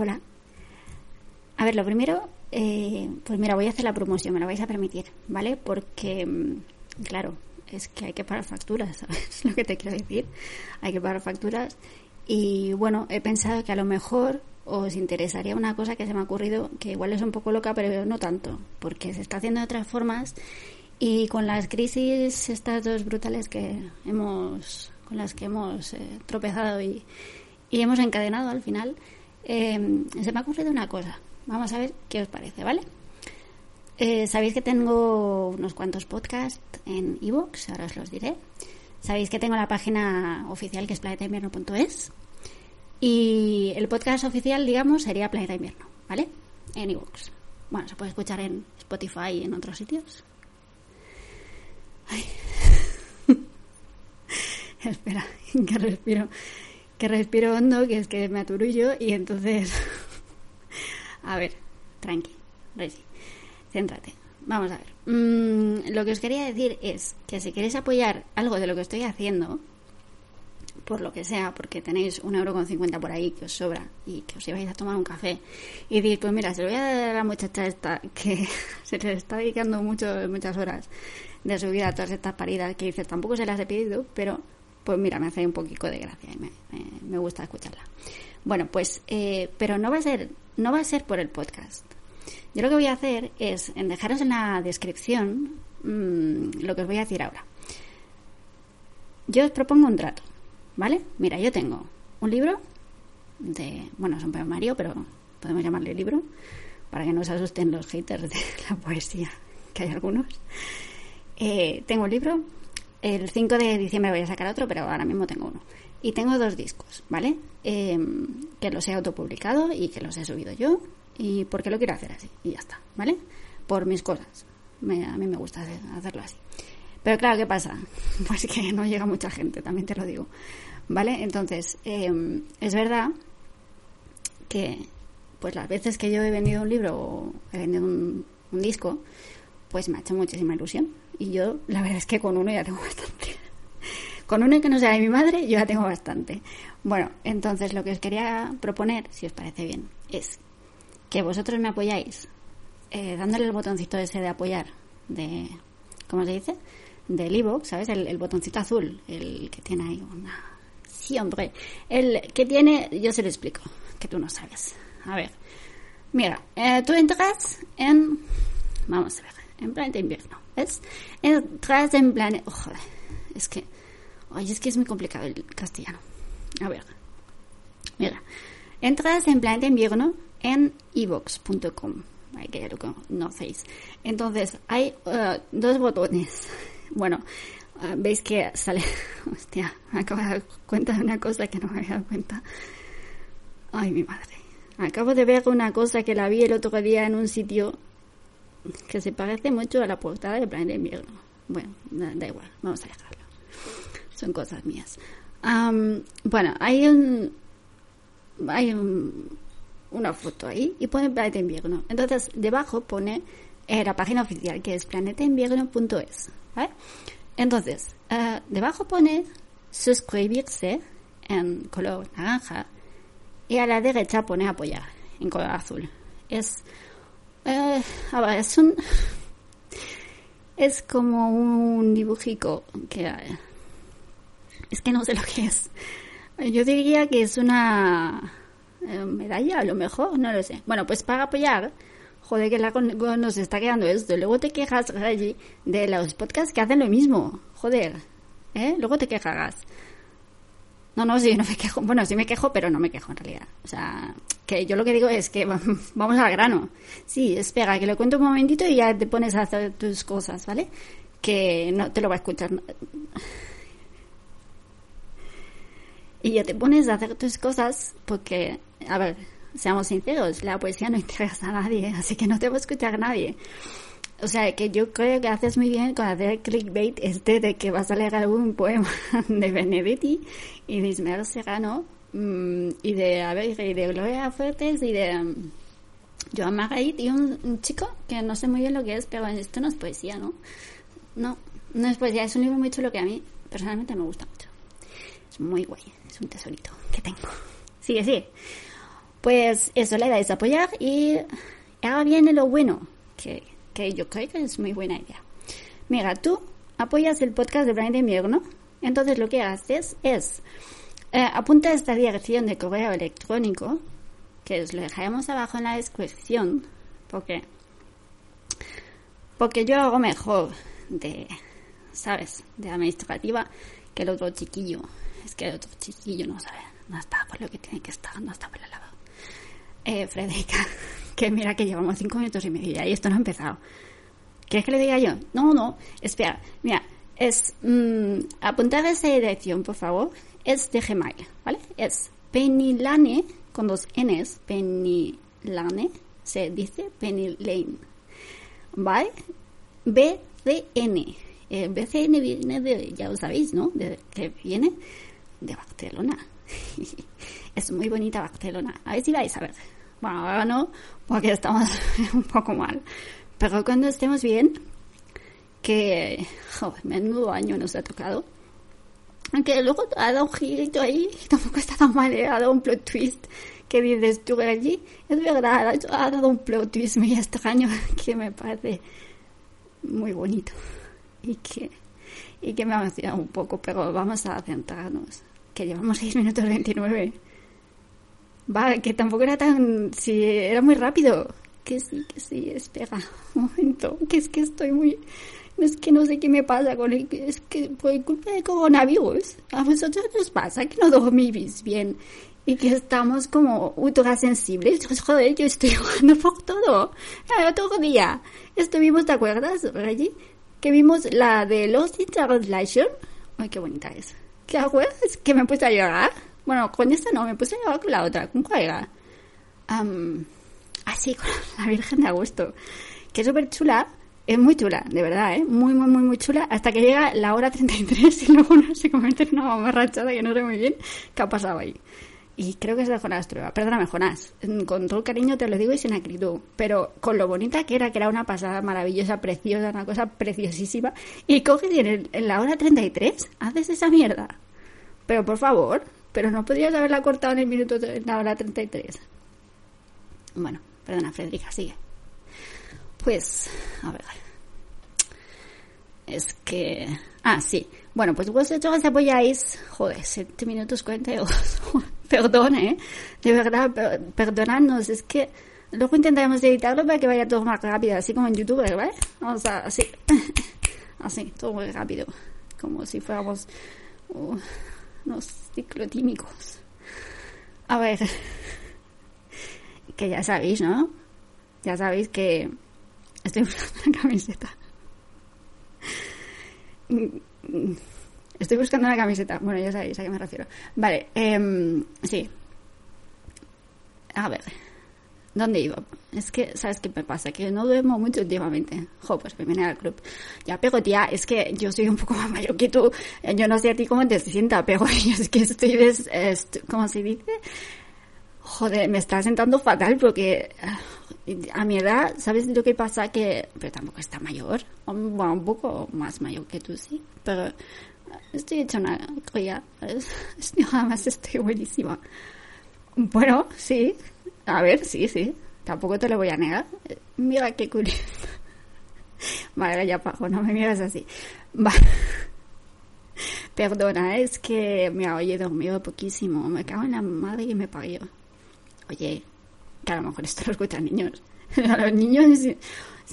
Hola. A ver, lo primero, eh, pues mira, voy a hacer la promoción, me la vais a permitir, ¿vale? Porque, mm, claro, es que hay que pagar facturas, ¿sabes lo que te quiero decir? Hay que pagar facturas. Y bueno, he pensado que a lo mejor os interesaría una cosa que se me ha ocurrido, que igual es un poco loca, pero no tanto, porque se está haciendo de otras formas y con las crisis estas dos brutales que hemos, con las que hemos eh, tropezado y, y, hemos encadenado al final, eh, se me ha ocurrido una cosa. Vamos a ver qué os parece, ¿vale? Eh, Sabéis que tengo unos cuantos podcasts en iVoox, ahora os los diré. Sabéis que tengo la página oficial que es planetainvierno.es y el podcast oficial, digamos, sería Planeta Invierno, ¿vale? En iVoox. Bueno, se puede escuchar en Spotify y en otros sitios. Ay. Espera, que respiro, que respiro hondo, que es que me aturullo y entonces... a ver, tranqui, Resi, céntrate. Vamos a ver. Mm, lo que os quería decir es que si queréis apoyar algo de lo que estoy haciendo, por lo que sea, porque tenéis un euro con cincuenta por ahí que os sobra y que os ibais a tomar un café y decís, pues mira, se lo voy a dar a la muchacha esta que se le está dedicando mucho, muchas horas de su vida a todas estas paridas que dices, tampoco se las he pedido, pero pues mira, me hace un poquito de gracia y me, gusta escucharla. Bueno, pues, eh, pero no va a ser, no va a ser por el podcast. Yo lo que voy a hacer es en dejaros en la descripción mmm, lo que os voy a decir ahora. Yo os propongo un trato. ¿Vale? Mira, yo tengo un libro de, bueno, es un poemario, pero podemos llamarle libro, para que no se asusten los haters de la poesía, que hay algunos. Eh, tengo un libro, el 5 de diciembre voy a sacar otro, pero ahora mismo tengo uno. Y tengo dos discos, ¿vale? Eh, que los he autopublicado y que los he subido yo, y porque lo quiero hacer así, y ya está, ¿vale? Por mis cosas. Me, a mí me gusta hacerlo así. Pero claro, ¿qué pasa? Pues que no llega mucha gente, también te lo digo. ¿Vale? Entonces, eh, es verdad que pues las veces que yo he vendido un libro o he vendido un, un, disco, pues me ha hecho muchísima ilusión. Y yo, la verdad es que con uno ya tengo bastante. con uno que no sea de mi madre, yo ya tengo bastante. Bueno, entonces lo que os quería proponer, si os parece bien, es que vosotros me apoyáis eh, dándole el botoncito ese de apoyar, de, ¿cómo se dice? Del ebook, ¿sabes? El, el botoncito azul, el que tiene ahí una Sí, hombre. El que tiene, yo se lo explico, que tú no sabes. A ver, mira, eh, tú entras en, vamos a ver, en planeta invierno, ¿ves? Entras en planeta, oh, es que, oye, es que es muy complicado el castellano. A ver, mira, entras en planeta invierno en evox.com, que ya lo conocéis. Entonces, hay uh, dos botones. Bueno, Ah, veis que sale. Hostia, me acabo de dar cuenta de una cosa que no me había dado cuenta. Ay, mi madre. Acabo de ver una cosa que la vi el otro día en un sitio que se parece mucho a la portada de Planeta Invierno. Bueno, da, igual, vamos a dejarlo. Son cosas mías. bueno, hay un. Hay un, una foto ahí y pone Planeta Invierno. Entonces, debajo pone eh, la página oficial que es planetainvierno.es. ¿vale? Entonces, uh, debajo pone suscribirse en color naranja y a la derecha pone apoyar en color azul. Es, ver, es un, es como un dibujico que, uh, es que no sé lo que es. Yo diría que es una medalla, a lo mejor, no lo sé. Bueno, pues para apoyar joder, que la nos está quedando esto. Luego te quejas, de los podcasts que hacen lo mismo. Joder, ¿eh? Luego te quejas. No, no, sí, no me quejo. Bueno, sí me quejo, pero no me quejo en realidad. O sea, que yo lo que digo es que vamos al grano. Sí, espera, que lo cuento un momentito y ya te pones a hacer tus cosas, ¿vale? Que no te lo va a escuchar. Y ya te pones a hacer tus cosas porque, a ver, seamos sinceros, la poesía no interesa a nadie, así que no te va a escuchar nadie. O sea, que yo creo que haces muy bien con hacer clickbait este de que vas a leer algún poema de Benedetti y de Ismael Serrano mmm, y de, a ver, y de Gloria Fuertes y de um, Joan Margarit y un, un, chico que no sé muy bien lo que es, pero esto no es poesía, ¿no? No, no es poesía, es un libro muy chulo que a mí personalmente me gusta mucho. Es muy guay, es un tesorito que tengo. Sigue, sigue. Pues eso le dais a apoyar y ahora viene lo bueno, que, yo creo que es muy buena idea. Mira, tú apoyas el podcast de Brian de Invierno, entonces lo que haces es eh, apunta esta dirección de correo electrónico, que os lo dejaremos abajo en la descripción, porque porque yo hago mejor de, ¿sabes? De administrativa que el otro chiquillo. Es que el otro chiquillo no sabe, no está por lo que tiene que estar, no está por el lado. Eh, Frederica, que mira que llevamos cinco minutos y medio y esto no ha empezado. ¿Quieres que le diga yo? No, no, espera, mira, es mm, apuntar esa dirección, por favor, es de Gmail, ¿vale? Es penilane, con dos N's, penilane, se dice penilane, ¿vale? BCN. Eh, BCN viene de, ya lo sabéis, ¿no? De, que viene de Barcelona. es muy bonita Barcelona. A ver si vais a ver. Bueno, ahora no, porque estamos un poco mal. Pero cuando estemos bien, que, joder, menudo año nos ha tocado. Aunque luego ha dado un girito ahí, tampoco está tan mal, ¿eh? ha dado un plot twist que dices tú allí. Es verdad, ha dado un plot twist muy extraño que me parece muy bonito y que, y que me ha emocionado un poco, pero vamos a centrarnos, que llevamos 6 minutos 29. Va, que tampoco era tan... si era muy rápido. Que sí, que sí, espera un momento, que es que estoy muy... Es que no sé qué me pasa con el... Es que por culpa de coronavirus, a vosotros nos pasa que no dormís bien y que estamos como ultra sensibles. Joder, yo estoy jugando por todo. El otro día estuvimos, ¿te acuerdas, Reggie? Que vimos la de Lost in Translation. Ay, qué bonita es. ¿Qué acuerdas? Que me puse a llorar. Bueno, con esta no, me puse a llorar con la otra. ¿Con cuál era? Um, así, con la Virgen de Agosto. Que es súper chula. Es muy chula, de verdad, ¿eh? Muy, muy, muy, muy chula. Hasta que llega la hora 33 y luego uno se convierte en una mamarrachada que no sé muy bien qué ha pasado ahí. Y creo que es de Jonás Trueba. Perdóname, Jonás. Con todo el cariño te lo digo y sin acritud. Pero con lo bonita que era, que era una pasada maravillosa, preciosa, una cosa preciosísima. Y coges y en, la hora 33 haces esa mierda. Pero por favor, pero no podrías haberla cortado en el minuto la hora 33. Bueno, perdona, Federica, sigue. Pues, a ver. Es que... Ah, sí. Bueno, pues vosotros apoyáis... Joder, 7 minutos 42. Perdón, ¿eh? De verdad, perdonadnos. Es que luego intentaremos editarlo para que vaya todo más rápido, así como en YouTube, ¿vale? O sea, así. Así, todo muy rápido. Como si fuéramos uh, unos ciclotímicos. A ver. Que ya sabéis, ¿no? Ya sabéis que estoy buscando una camiseta. Estoy buscando una camiseta. Bueno, ya sabéis a qué me refiero. Vale, eh, sí. A ver. ¿Dónde iba? Es que, ¿sabes qué me pasa? Que no duermo mucho últimamente. Jo, pues viene al club. Ya, pero tía, es que yo soy un poco más mayor que tú. Yo no sé a ti cómo te sienta, pero yo es que estoy des... ¿Cómo se dice? Joder, me está sentando fatal porque a mi edad, ¿sabes lo que pasa? Que, pero tampoco está mayor. Bueno, un poco más mayor que tú, sí. Pero estoy hecha una cría. Además estoy buenísima. Bueno, sí. A ver, sí, sí. Tampoco te lo voy a negar. Mira qué curioso. Vale, ya pago, no me miras así. Perdona, es que me oye dormido poquísimo. Me cago en la madre y me parió. Oye, que a lo mejor esto lo escuchan niños. A los niños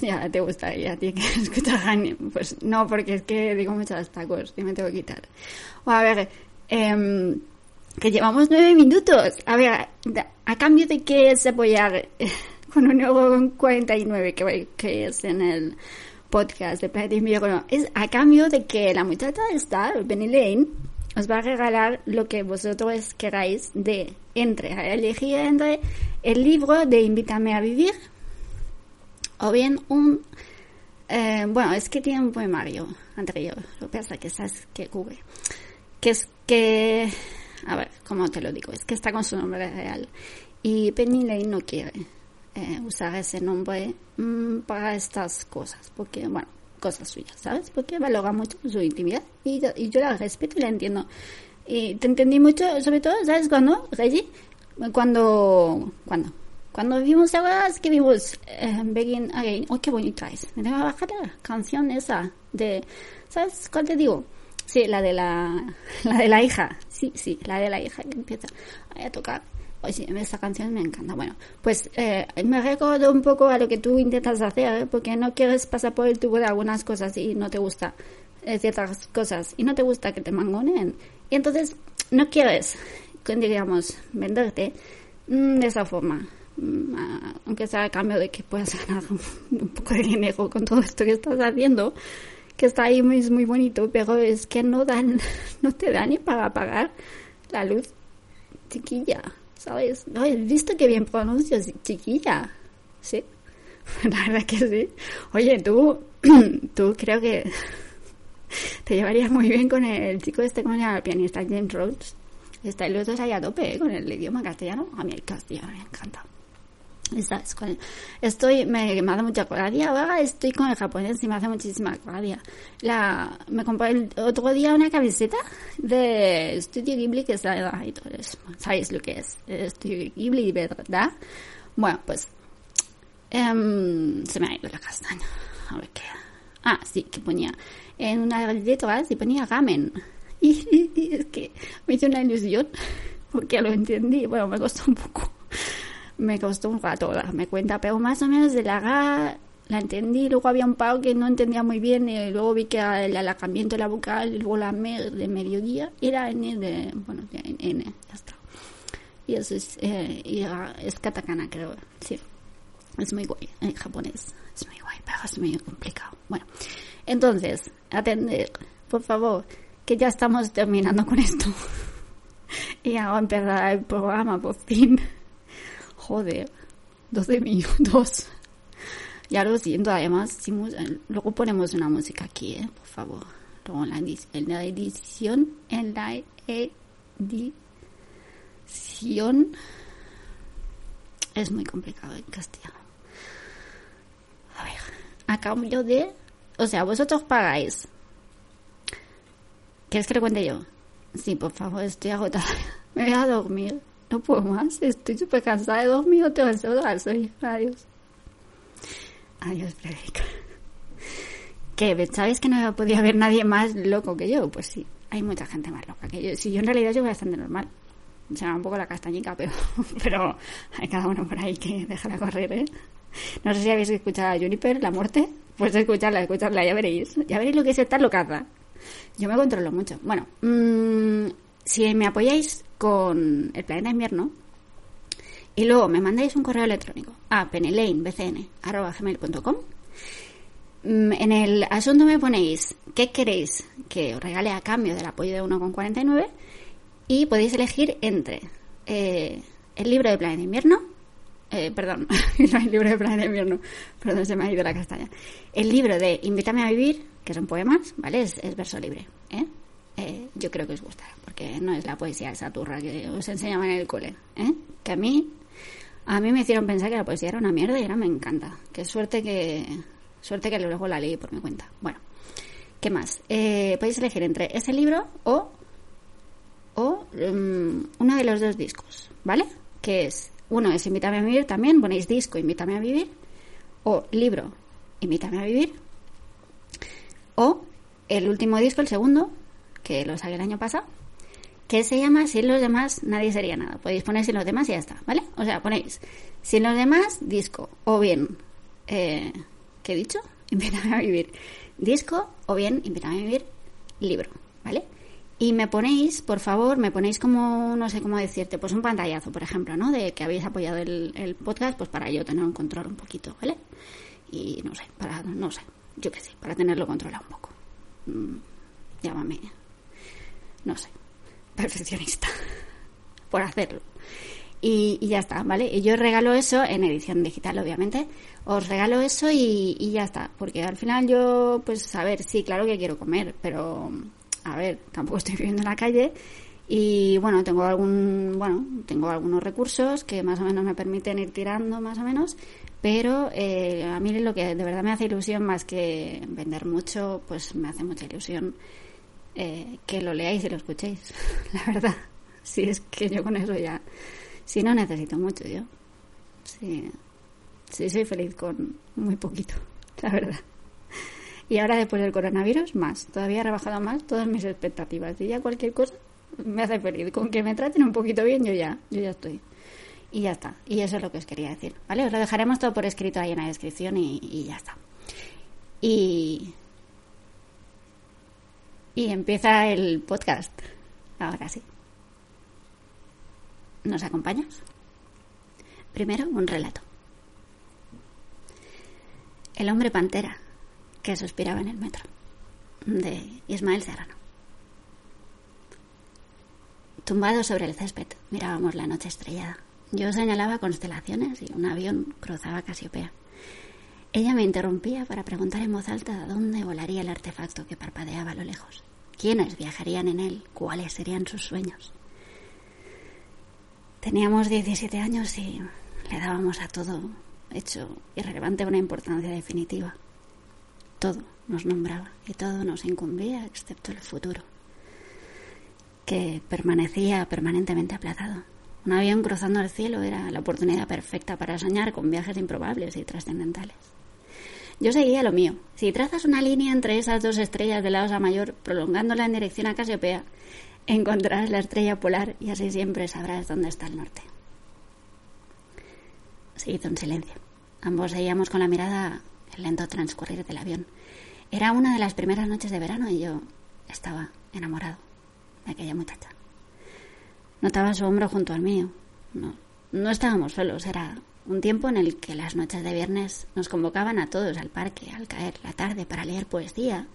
ya te gustaría a ti que escucharan. Pues no, porque es que digo muchos tacos y me tengo que quitar. O a ver, eh, que llevamos nueve minutos. A ver, a cambio de que es apoyar con un euro 49 que, que es en el podcast de Planeta Invierno, es a cambio de que la muchacha esta, Benny Lane, os va a regalar lo que vosotros queráis de entre, elegir entre el libro de Invítame a vivir o bien un... Eh, bueno, es que tiene un poemario anterior, lo que pasa que sabes que cubre. Que es que... A ver, ¿cómo te lo digo? Es que está con su nombre real. Y Penny Lane no quiere eh, usar ese nombre mm, para estas cosas, porque, bueno, cosas suyas, ¿sabes? Porque valora mucho su intimidad y, yo la respeto y la entiendo. Y te entendí mucho, sobre todo, ¿sabes cuando, Reggie? cuando, cuando, cuando vimos es que vimos eh, Begin Again, oh, qué bonita es. Me que bajar la canción esa de, ¿sabes cuál te digo? Sí, la de la, la de la hija. Sí, sí, la de la hija que empieza a tocar. Oye, esa canción me encanta. Bueno, pues eh, me recuerdo un poco a lo que tú intentas hacer, ¿eh? porque no quieres pasar por el tubo de algunas cosas y no te gusta eh, ciertas cosas y no te gusta que te mangonen. Y entonces no quieres, digamos, venderte mm, de esa forma. Mm, aunque sea a cambio de que puedas ganar un poco de dinero con todo esto que estás haciendo, que está ahí muy, muy bonito, pero es que no dan, no te da ni para pagar la luz, chiquilla, ¿sabes? No, he visto que bien pronuncias, chiquilla, ¿sí? La verdad que sí. Oye, tú, tú creo que te llevarías muy bien con el chico este, ¿cómo se llama? El pianista James Rhodes. Está los dos ahí a tope ¿eh? con el idioma castellano. A mí el castellano me encanta. Estoy, me, me hace mucha gracia, ahora estoy con el japonés y me hace muchísima gracia. La, me compré el otro día una camiseta de Studio Ghibli que está ahí, ¿sabéis lo que es? Studio Ghibli, ¿verdad? Bueno, pues, em, se me ha ido la castaña. A ver qué. Ah, sí, que ponía en una letra y ponía ramen. Y es que me hizo una ilusión porque lo entendí. Bueno, me costó un poco me costó un rato darme cuenta, pero más o menos de la Ga la entendí, luego había un paro que no entendía muy bien, y luego vi que el alacamiento de la vocal, la M de mediodía, era N de, bueno, N, ya está. Y eso es, eh, y es katakana creo, sí. Es muy guay en japonés, es muy guay, pero es muy complicado. Bueno, entonces, atender, por favor, que ya estamos terminando con esto. y hago empezar el programa por fin. Joder, 12 minutos. Ya lo siento, además, luego ponemos una música aquí, ¿eh? por favor. Luego en la, en la edición, en la edición, es muy complicado en castellano. A ver, a cambio de, o sea, vosotros pagáis. ¿Quieres que lo cuente yo? Sí, por favor, estoy agotada. Me voy a dormir. No puedo más, estoy súper cansada de dos minutos de soy. Adiós. Adiós, Frederica. ¿Qué? ¿Sabes que no podía haber nadie más loco que yo? Pues sí, hay mucha gente más loca que yo. Si yo en realidad soy bastante normal. Se me va un poco la castañica, pero, pero hay cada uno por ahí que dejará correr, ¿eh? No sé si habéis escuchado a Juniper, la muerte. Pues escucharla, escucharla, ya veréis. Ya veréis lo que es estar locaza. Yo me controlo mucho. Bueno, mmm, si me apoyáis con el planeta invierno y luego me mandáis un correo electrónico a penelainebcn.com mm, en el asunto me ponéis qué queréis que os regale a cambio del apoyo de 1,49 y podéis elegir entre eh, el libro de Planeta Invierno, eh, perdón, el libro de Planeta Invierno, perdón, se me ha ido la castaña, el libro de Invítame a Vivir, que son poemas, ¿vale? Es, es verso libre, ¿eh? Eh, yo creo que os gustará, porque no es la poesía esa turra que os enseñaban en el cole, ¿eh? que a mí, a mí me hicieron pensar que la poesía era una mierda y ahora me encanta. Qué suerte que, suerte que luego la leí por mi cuenta. Bueno, ¿qué más? Eh, podéis elegir entre ese libro o, o um, uno de los dos discos, ¿vale? Que es, uno es Invítame a vivir también, ponéis disco Invítame a vivir, o libro Invítame a vivir, o el último disco, el segundo, que lo saqué el año pasado, que se llama Sin los demás nadie sería nada. Podéis poner Sin los demás y ya está, ¿vale? O sea, ponéis Sin los demás disco o bien, eh, ¿qué he dicho? Invítame a vivir disco o bien Invítame a vivir libro, ¿vale? Y me ponéis, por favor, me ponéis como, no sé cómo decirte, pues un pantallazo, por ejemplo, ¿no? De que habéis apoyado el, podcast, pues para yo tener un control un poquito, ¿vale? Y no sé, para, no sé, yo qué sé, para tenerlo controlado un poco. Mm, llámame no sé, perfeccionista por hacerlo. Y, ya está, ¿vale? Y yo regalo eso en edición digital, obviamente. Os regalo eso y, y, ya está. Porque al final yo, pues, a ver, sí, claro que quiero comer, pero, a ver, tampoco estoy viviendo en la calle. Y bueno, tengo algún, bueno, tengo algunos recursos que más o menos me permiten ir tirando, más o menos. Pero eh, a mí lo que de verdad me hace ilusión, más que vender mucho, pues me hace mucha ilusión eh, que lo leáis y lo escuchéis, la verdad. Si es que yo con eso ya, Si no necesito mucho yo. Sí, sí soy feliz con muy poquito, la verdad. Y ahora después del coronavirus, más. Todavía he rebajado más todas mis expectativas. Y ya cualquier cosa me hace feliz. Con que me traten un poquito bien, yo ya, yo ya estoy. Y ya está. Y eso es lo que os quería decir. ¿Vale? Os lo dejaremos todo por escrito ahí en la descripción y ya está. Y. Y empieza el podcast. Ahora sí. ¿Nos acompañas? Primero, un relato. El hombre pantera que suspiraba en el metro, de Ismael Serrano. Tumbado sobre el césped, mirábamos la noche estrellada. Yo señalaba constelaciones y un avión cruzaba Casiopea. Ella me interrumpía para preguntar en voz alta dónde volaría el artefacto que parpadeaba a lo lejos. ¿Quiénes viajarían en él? ¿Cuáles serían sus sueños? Teníamos 17 años y le dábamos a todo hecho irrelevante una importancia definitiva. Todo nos nombraba y todo nos incumbía excepto el futuro, que permanecía permanentemente aplazado. Un avión cruzando el cielo era la oportunidad perfecta para soñar con viajes improbables y trascendentales. Yo seguía lo mío. Si trazas una línea entre esas dos estrellas de la Osa Mayor, prolongándola en dirección a Casiopea, encontrarás la estrella polar y así siempre sabrás dónde está el norte. Se hizo un silencio. Ambos seguíamos con la mirada el lento transcurrir del avión. Era una de las primeras noches de verano y yo estaba enamorado de aquella muchacha. Notaba su hombro junto al mío. No, no estábamos solos, era un tiempo en el que las noches de viernes nos convocaban a todos al parque al caer la tarde para leer poesía,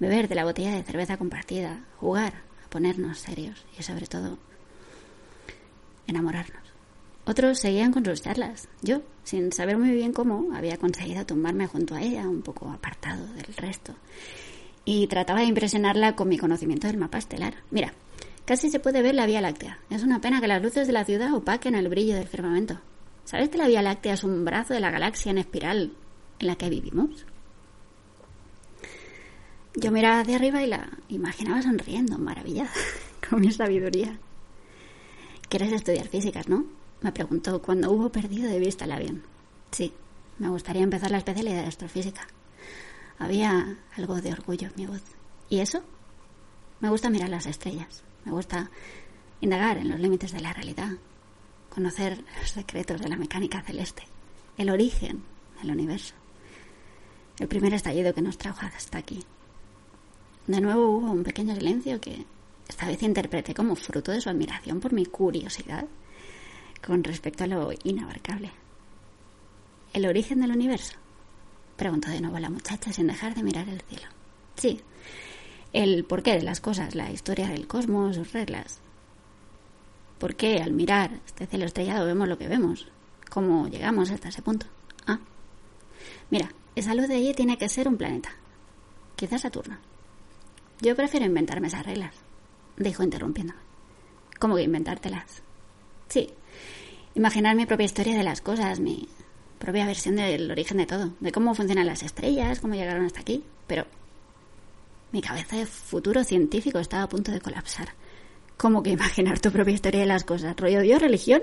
beber de la botella de cerveza compartida, jugar, ponernos serios y sobre todo enamorarnos. Otros seguían con sus charlas. Yo, sin saber muy bien cómo, había conseguido tumbarme junto a ella, un poco apartado del resto, y trataba de impresionarla con mi conocimiento del mapa estelar. Mira, casi se puede ver la Vía Láctea. Es una pena que las luces de la ciudad opaquen el brillo del firmamento. ¿Sabes que la Vía Láctea es un brazo de la galaxia en espiral en la que vivimos? Yo miraba hacia arriba y la imaginaba sonriendo, maravillada, con mi sabiduría. Quieres estudiar físicas, ¿no? Me preguntó cuando hubo perdido de vista el avión. Sí, me gustaría empezar la especialidad de astrofísica. Había algo de orgullo en mi voz. ¿Y eso? Me gusta mirar las estrellas. Me gusta indagar en los límites de la realidad. Conocer los secretos de la mecánica celeste. El origen del universo. El primer estallido que nos trajo hasta aquí. De nuevo hubo un pequeño silencio que esta vez interpreté como fruto de su admiración por mi curiosidad con respecto a lo inabarcable. ¿El origen del universo? Preguntó de nuevo la muchacha sin dejar de mirar el cielo. Sí, el porqué de las cosas, la historia del cosmos, sus reglas. ¿Por qué al mirar este cielo estrellado vemos lo que vemos? ¿Cómo llegamos hasta ese punto? Ah, mira, esa luz de allí tiene que ser un planeta. Quizás Saturno. Yo prefiero inventarme esas reglas, dijo interrumpiéndome. ¿Cómo que inventártelas? Sí, imaginar mi propia historia de las cosas, mi propia versión del origen de todo, de cómo funcionan las estrellas, cómo llegaron hasta aquí, pero mi cabeza de futuro científico estaba a punto de colapsar. ¿Cómo que imaginar tu propia historia de las cosas? ¿Rollo Dios, religión?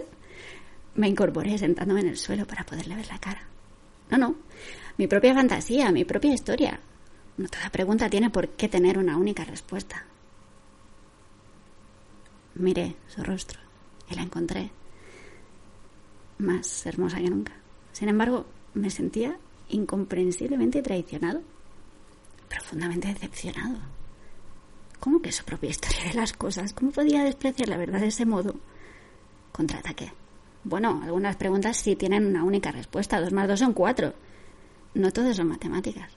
Me incorporé sentándome en el suelo para poderle ver la cara. No, no. Mi propia fantasía, mi propia historia. No toda pregunta tiene por qué tener una única respuesta. Miré su rostro y la encontré más hermosa que nunca. Sin embargo, me sentía incomprensiblemente traicionado, profundamente decepcionado. ¿Cómo que su propia historia de las cosas? ¿Cómo podía despreciar la verdad de ese modo? Contraataqué. Bueno, algunas preguntas sí tienen una única respuesta. Dos más dos son cuatro. No todas son matemáticas.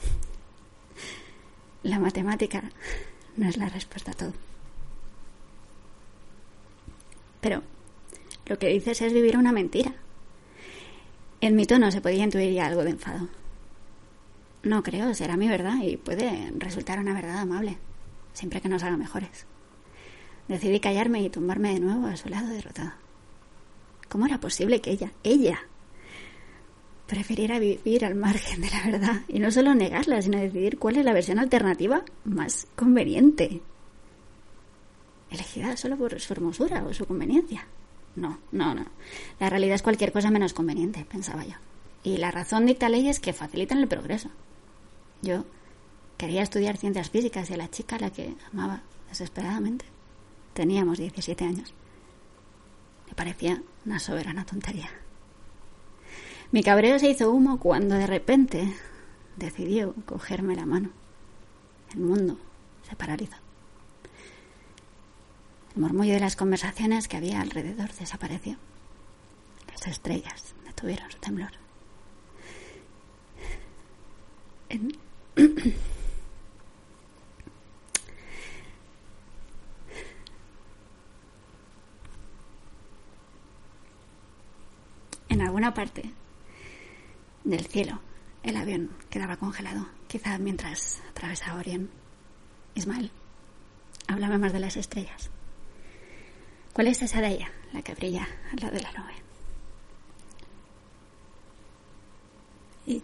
La matemática no es la respuesta a todo. Pero lo que dices es vivir una mentira. En mi tono se podía intuir ya algo de enfado. No creo, será mi verdad y puede resultar una verdad amable, siempre que nos haga mejores. Decidí callarme y tumbarme de nuevo a su lado derrotado. ¿Cómo era posible que ella, ella, prefiriera vivir al margen de la verdad y no solo negarla, sino decidir cuál es la versión alternativa más conveniente? Elegida solo por su hermosura o su conveniencia. No, no, no. La realidad es cualquier cosa menos conveniente, pensaba yo. Y la razón dicta leyes que facilitan el progreso. Yo quería estudiar ciencias físicas y a la chica a la que amaba desesperadamente. Teníamos 17 años. Me parecía una soberana tontería. Mi cabreo se hizo humo cuando de repente decidió cogerme la mano. El mundo se paralizó. El murmullo de las conversaciones que había alrededor desapareció. Las estrellas detuvieron su temblor. En... en alguna parte del cielo el avión quedaba congelado, quizá mientras atravesaba Orión. Ismael, háblame más de las estrellas. ¿Cuál es esa de ella, la que brilla al lado de la nube? Y,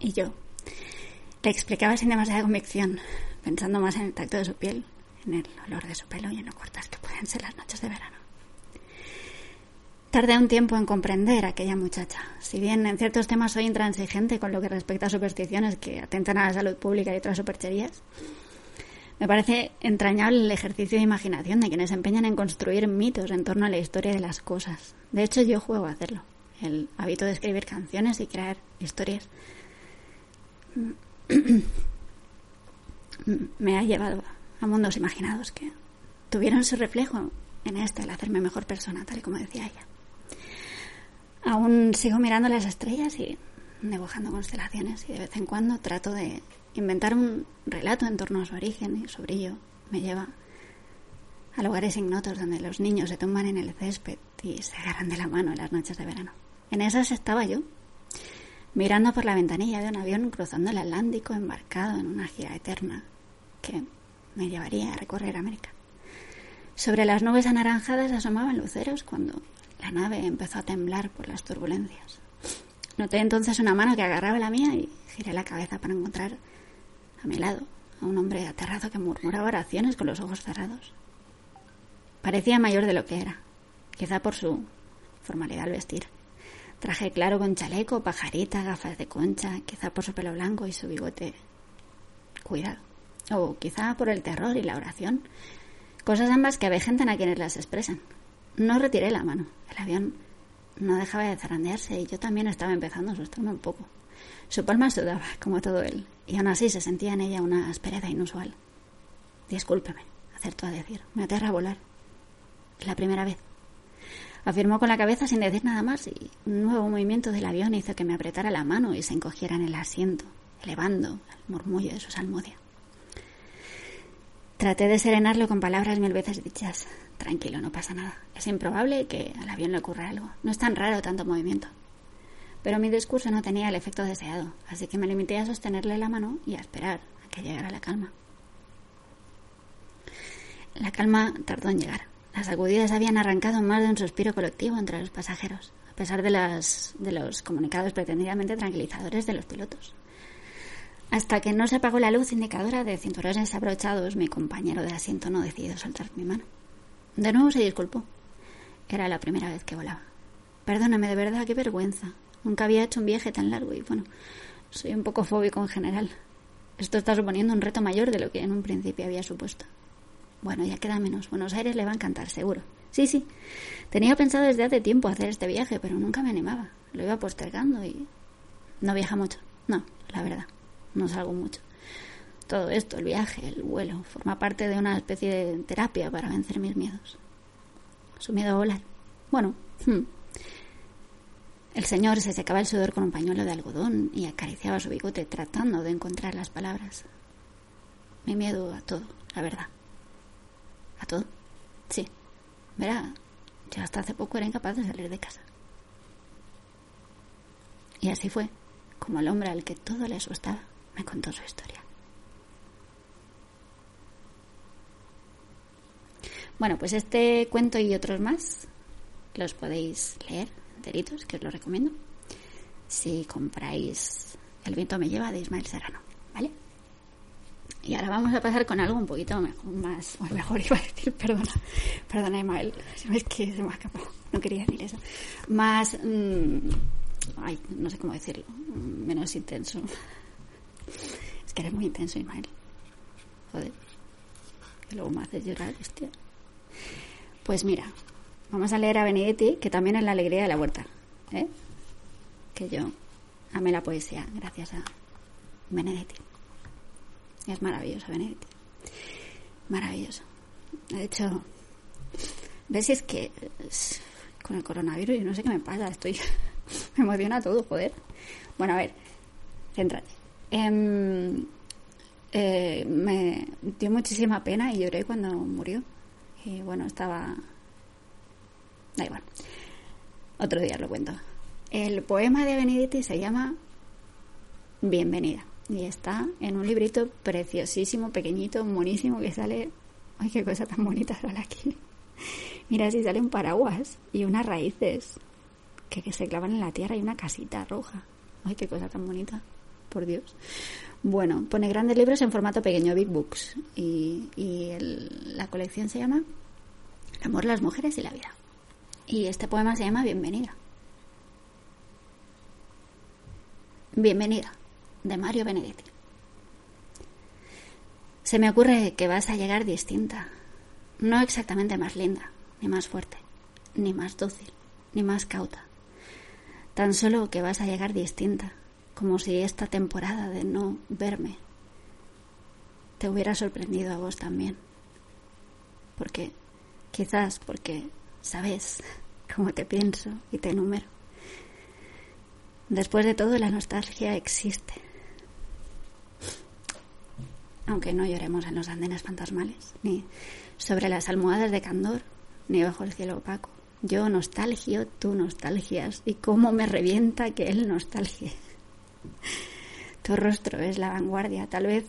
y yo le explicaba sin demasiada convicción, pensando más en el tacto de su piel, en el olor de su pelo y en lo cortas que pueden ser las noches de verano. Tardé un tiempo en comprender a aquella muchacha. Si bien en ciertos temas soy intransigente con lo que respecta a supersticiones que atentan a la salud pública y otras supercherías, me parece entrañable el ejercicio de imaginación de quienes empeñan en construir mitos en torno a la historia de las cosas. De hecho, yo juego a hacerlo. El hábito de escribir canciones y crear historias me ha llevado a mundos imaginados que tuvieron su reflejo en este al hacerme mejor persona, tal y como decía ella. Aún sigo mirando las estrellas y dibujando constelaciones y de vez en cuando trato de Inventar un relato en torno a su origen y su brillo me lleva a lugares ignotos donde los niños se tumban en el césped y se agarran de la mano en las noches de verano. En esas estaba yo, mirando por la ventanilla de un avión cruzando el Atlántico embarcado en una gira eterna que me llevaría a recorrer América. Sobre las nubes anaranjadas asomaban luceros cuando la nave empezó a temblar por las turbulencias. Noté entonces una mano que agarraba la mía y giré la cabeza para encontrar a mi lado, a un hombre aterrado que murmuraba oraciones con los ojos cerrados. Parecía mayor de lo que era, quizá por su formalidad al vestir. Traje claro con chaleco, pajarita, gafas de concha, quizá por su pelo blanco y su bigote cuidado. O quizá por el terror y la oración. Cosas ambas que avejentan a quienes las expresan. No retiré la mano. El avión no dejaba de zarandearse y yo también estaba empezando a asustarme un poco. Su palma sudaba, como todo él, y aún así se sentía en ella una aspereza inusual. Discúlpeme, acertó a decir. Me aterra volar. Es la primera vez. Afirmó con la cabeza sin decir nada más y un nuevo movimiento del avión hizo que me apretara la mano y se encogiera en el asiento, elevando el murmullo de su salmodia. Traté de serenarlo con palabras mil veces dichas. Tranquilo, no pasa nada. Es improbable que al avión le ocurra algo. No es tan raro tanto movimiento. Pero mi discurso no tenía el efecto deseado, así que me limité a sostenerle la mano y a esperar a que llegara la calma. La calma tardó en llegar. Las sacudidas habían arrancado más de un suspiro colectivo entre los pasajeros, a pesar de, las, de los comunicados pretendidamente tranquilizadores de los pilotos. Hasta que no se apagó la luz indicadora de cinturones abrochados, mi compañero de asiento no decidió soltar mi mano. De nuevo se disculpó. Era la primera vez que volaba. Perdóname, de verdad, qué vergüenza. Nunca había hecho un viaje tan largo y bueno, soy un poco fóbico en general. Esto está suponiendo un reto mayor de lo que en un principio había supuesto. Bueno, ya queda menos. Buenos Aires le va a encantar, seguro. Sí, sí. Tenía pensado desde hace tiempo hacer este viaje, pero nunca me animaba. Lo iba postergando y... No viaja mucho. No, la verdad. No salgo mucho. Todo esto, el viaje, el vuelo, forma parte de una especie de terapia para vencer mis miedos. Su miedo a volar. Bueno, hmm, el señor se secaba el sudor con un pañuelo de algodón y acariciaba su bigote tratando de encontrar las palabras. Mi miedo a todo, la verdad. ¿A todo? Sí. Verá, yo hasta hace poco era incapaz de salir de casa. Y así fue, como el hombre al que todo le asustaba me contó su historia. Bueno, pues este cuento y otros más los podéis leer que os lo recomiendo, si compráis El viento me lleva de Ismael Serrano, ¿vale? Y ahora vamos a pasar con algo un poquito mejor, más, o mejor iba a decir, perdona, perdona Emael, es que se me ha escapado, no quería decir eso. Más, mm, ay, no sé cómo decirlo, menos intenso. Es que eres muy intenso, Ismael. Joder. Que luego me haces llorar, hostia. Pues mira, vamos a leer a Benedetti, que también es la alegría de la huerta. ¿eh? Que yo amé la poesía gracias a Benedetti. Es maravilloso, Benedetti. Maravilloso. De hecho, ves es que con el coronavirus yo no sé qué me pasa, estoy me emociona todo, joder. Bueno, a ver, céntrate. Em, eh, me dio muchísima pena y lloré cuando murió. Y bueno, estaba... Da igual. Otro día lo cuento. El poema de Benedetti se llama Bienvenida. Y está en un librito preciosísimo, pequeñito, monísimo, que sale... Ay, qué cosa tan bonita sale aquí. Mira, si salen paraguas y unas raíces que, se clavan en la tierra y una casita roja. Ay, qué cosa tan bonita. Por Dios. Bueno, pone grandes libros en formato pequeño, Big Books. Y, la colección se llama El amor, las mujeres y la vida. Y este poema se llama Bienvenida. Bienvenida, de Mario Benedetti. Se me ocurre que vas a llegar distinta, no exactamente más linda, ni más fuerte, ni más dócil, ni más cauta. Tan solo que vas a llegar distinta, como si esta temporada de no verme te hubiera sorprendido a vos también. Porque, quizás porque sabes cómo te pienso y te número. Después de todo, la nostalgia existe. Aunque no lloremos en los andenes fantasmales, ni sobre las almohadas de candor, ni bajo el cielo opaco. Yo nostalgio, tú nostalgias, y cómo me revienta que él nostalgie. Tu rostro es la vanguardia, tal vez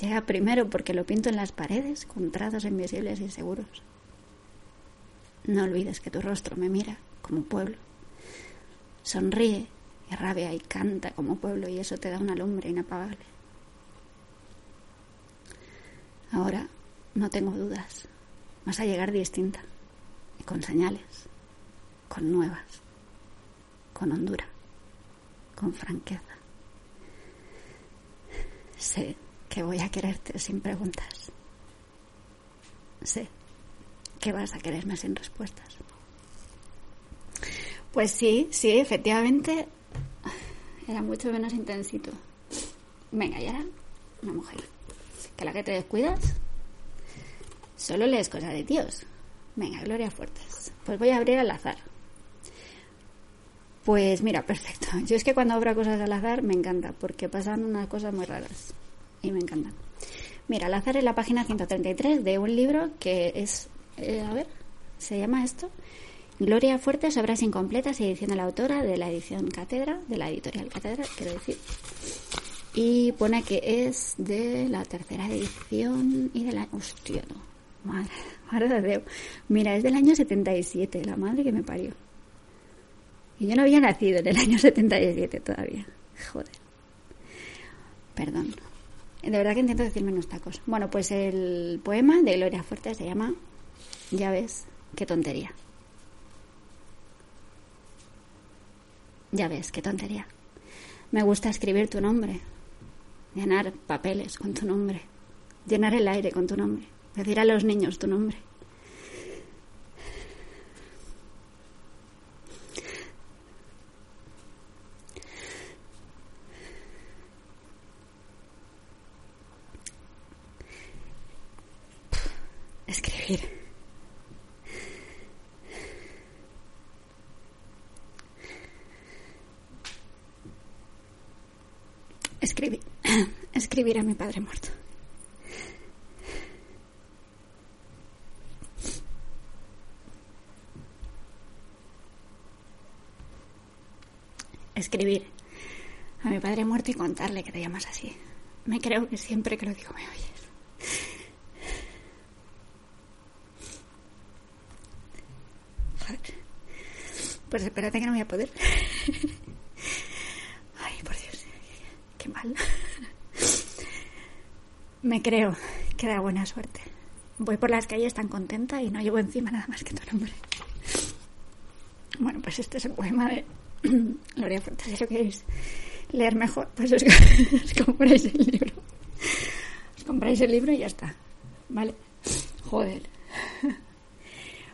llega primero porque lo pinto en las paredes con trazos invisibles y seguros. No olvides que tu rostro me mira como pueblo. Sonríe y rabia y canta como pueblo y eso te da una lumbre inapagable. Ahora no tengo dudas. Vas a llegar distinta y con señales, con nuevas, con hondura con franqueza. Sé que voy a quererte sin preguntas. Sé que vas a quererme sin respuestas. Pues sí, sí, efectivamente era mucho menos intensito. Venga, ya era una mujer. Que la que te descuidas solo lees cosas de tíos. Venga, Gloria Fuertes. Pues voy a abrir al azar. Pues mira, perfecto. Yo es que cuando abro cosas al azar me encanta, porque pasan unas cosas muy raras y me encantan. Mira, al azar es la página 133 de un libro que es, eh, a ver, se llama esto, Gloria Fuertes, obras incompletas, edición de la autora de la edición Cátedra, de la editorial Cátedra, quiero decir. Y pone que es de la tercera edición y de la... Hostia, no. Madre, madre de Dios. Mira, es del año 77, la madre que me parió. Y yo no había nacido en el año 77 todavía. Joder. Perdón. De verdad que intento decirme unos tacos. Bueno, pues el poema de Gloria Fuerte se llama Ya ves, qué tontería. Ya ves, qué tontería. Me gusta escribir tu nombre, llenar papeles con tu nombre, llenar el aire con tu nombre, decir a los niños tu nombre. Escribir, escribir a mi padre muerto. Escribir a mi padre muerto y contarle que te llamas así. Me creo que siempre que lo digo me oyes. Pues espérate que no voy a poder. Ay, por Dios, qué mal. Me creo que da buena suerte. Voy por las calles tan contenta y no llevo encima nada más que tu nombre. Bueno, pues este es el poema de Gloria Fuerte. Si lo queréis leer mejor, pues os, os compráis el libro. Os compráis el libro y ya está. ¿Vale? Joder.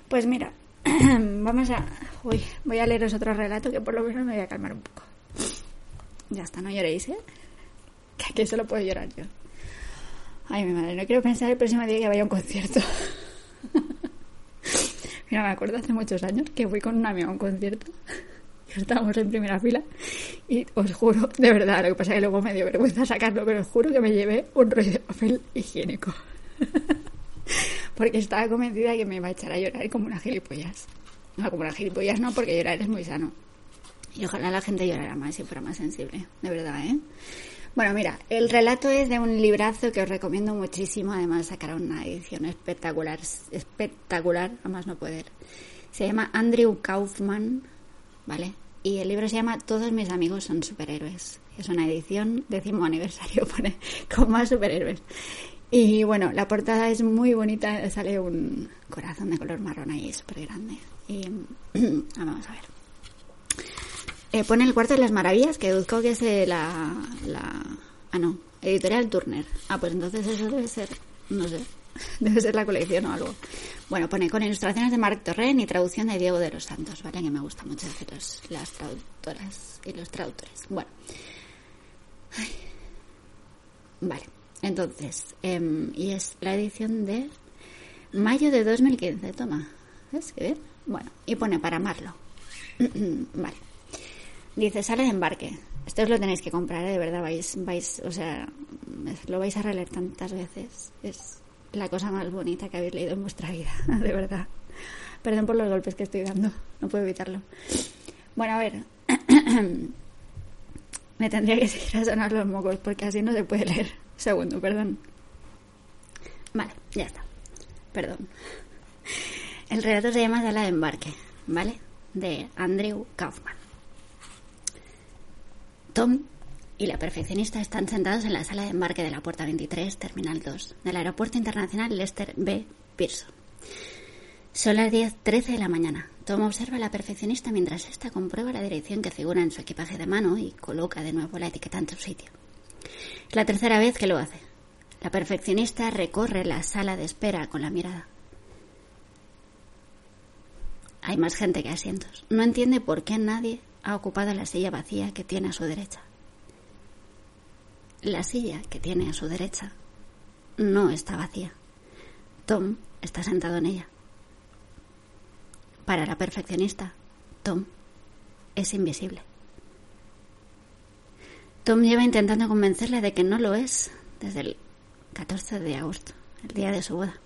Pues mira, vamos a... Uy, voy a leeros otro relato que por lo menos me voy a calmar un poco. Ya está, no lloréis, ¿eh? Que aquí solo puedo llorar yo. Ay, mi madre, no quiero pensar el próximo día que vaya a un concierto. Mira, me acuerdo hace muchos años que fui con un amigo a un concierto. Estábamos en primera fila y os juro, de verdad, lo que pasa es que luego me dio vergüenza sacarlo, pero os juro que me llevé un rollo de papel higiénico. porque estaba convencida que me iba a echar a llorar como una gilipollas. No, como una gilipollas no, porque llorar es muy sano. Y ojalá la gente llorara más y fuera más sensible, de verdad, ¿eh? Bueno, mira, el relato es de un librazo que os recomiendo muchísimo, además sacará una edición espectacular, espectacular, además no poder. Se llama Andrew Kaufman, ¿vale? Y el libro se llama Todos mis amigos son superhéroes. Es una edición décimo aniversario, pone, con más superhéroes. Y bueno, la portada es muy bonita, sale un corazón de color marrón ahí, súper grande. Y vamos a ver. Eh, pone el cuarto de las maravillas, que deduzco que es la, la... Ah, no, editorial Turner. Ah, pues entonces eso debe ser, no sé, debe ser la colección o algo. Bueno, pone con ilustraciones de Marc Torren y traducción de Diego de los Santos, ¿vale? Que me gusta mucho hacer las traductoras y los traductores. Bueno. Vale. Entonces, em, y es la edición de mayo de 2015, toma. ¿Ves qué bien? Bueno, y pone para amarlo. vale. Dice, sale de embarque. Esto os lo tenéis que comprar, ¿eh? de verdad, vais, vais, o sea, lo vais a releer tantas veces. Es la cosa más bonita que habéis leído en vuestra vida, de verdad. Perdón por los golpes que estoy dando, no puedo evitarlo. Bueno, a ver. Me tendría que seguir a sonar los mocos porque así no se puede leer. Segundo, perdón. Vale, ya está. Perdón. El relato se llama Sala de embarque, ¿vale? De Andrew Kaufman. Tom y la perfeccionista están sentados en la sala de embarque de la puerta 23, Terminal 2, del Aeropuerto Internacional Lester B. Pearson. Son las 10.13 de la mañana. Tom observa a la perfeccionista mientras ésta comprueba la dirección que figura en su equipaje de mano y coloca de nuevo la etiqueta en su sitio. Es la tercera vez que lo hace. La perfeccionista recorre la sala de espera con la mirada. Hay más gente que asientos. No entiende por qué nadie ha ocupado la silla vacía que tiene a su derecha. La silla que tiene a su derecha no está vacía. Tom está sentado en ella. Para la perfeccionista, Tom es invisible. Tom lleva intentando convencerle de que no lo es desde el 14 de agosto, el día de su boda.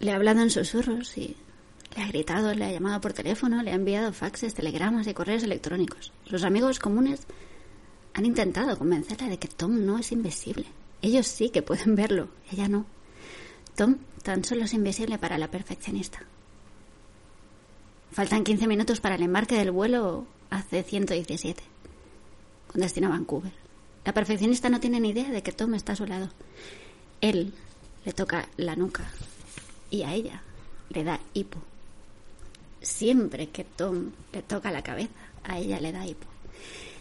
Le ha hablado en susurros y le ha gritado, le ha llamado por teléfono, le ha enviado faxes, telegramas y correos electrónicos. Sus amigos comunes han intentado convencerla de que Tom no es invisible. Ellos sí que pueden verlo, ella no. Tom tan solo es invisible para la perfeccionista. Faltan 15 minutos para el embarque del vuelo hace 117, con destino a Vancouver. La perfeccionista no tiene ni idea de que Tom está a su lado. Él le toca la nuca y a ella le da hipo. Siempre que Tom le toca la cabeza, a ella le da hipo.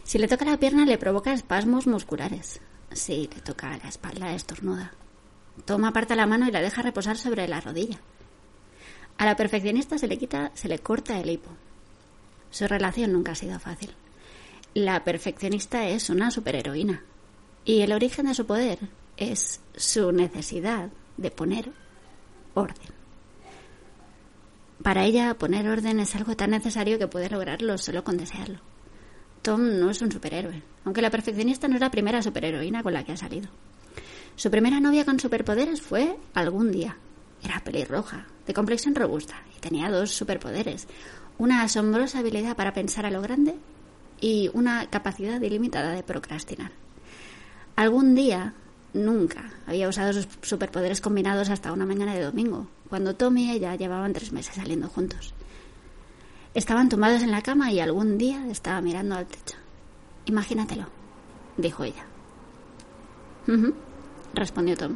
Si le toca la pierna le provoca espasmos musculares. Si le toca la espalda estornuda. Tom aparta la mano y la deja reposar sobre la rodilla. A la perfeccionista se le quita, se le corta el hipo. Su relación nunca ha sido fácil. La perfeccionista es una superheroína. Y el origen de su poder es su necesidad de poner orden. Para ella, poner orden es algo tan necesario que puede lograrlo solo con desearlo. Tom no es un superhéroe, aunque la perfeccionista no es la primera superheroína con la que ha salido. Su primera novia con superpoderes fue algún día. Era pelirroja, de complexión robusta, y tenía dos superpoderes. Una asombrosa habilidad para pensar a lo grande y una capacidad ilimitada de procrastinar. Algún día, nunca, había usado sus superpoderes combinados hasta una mañana de domingo, cuando Tom y ella llevaban tres meses saliendo juntos. Estaban tumbados en la cama y algún día estaba mirando al techo. Imagínatelo, dijo ella. Respondió Tom,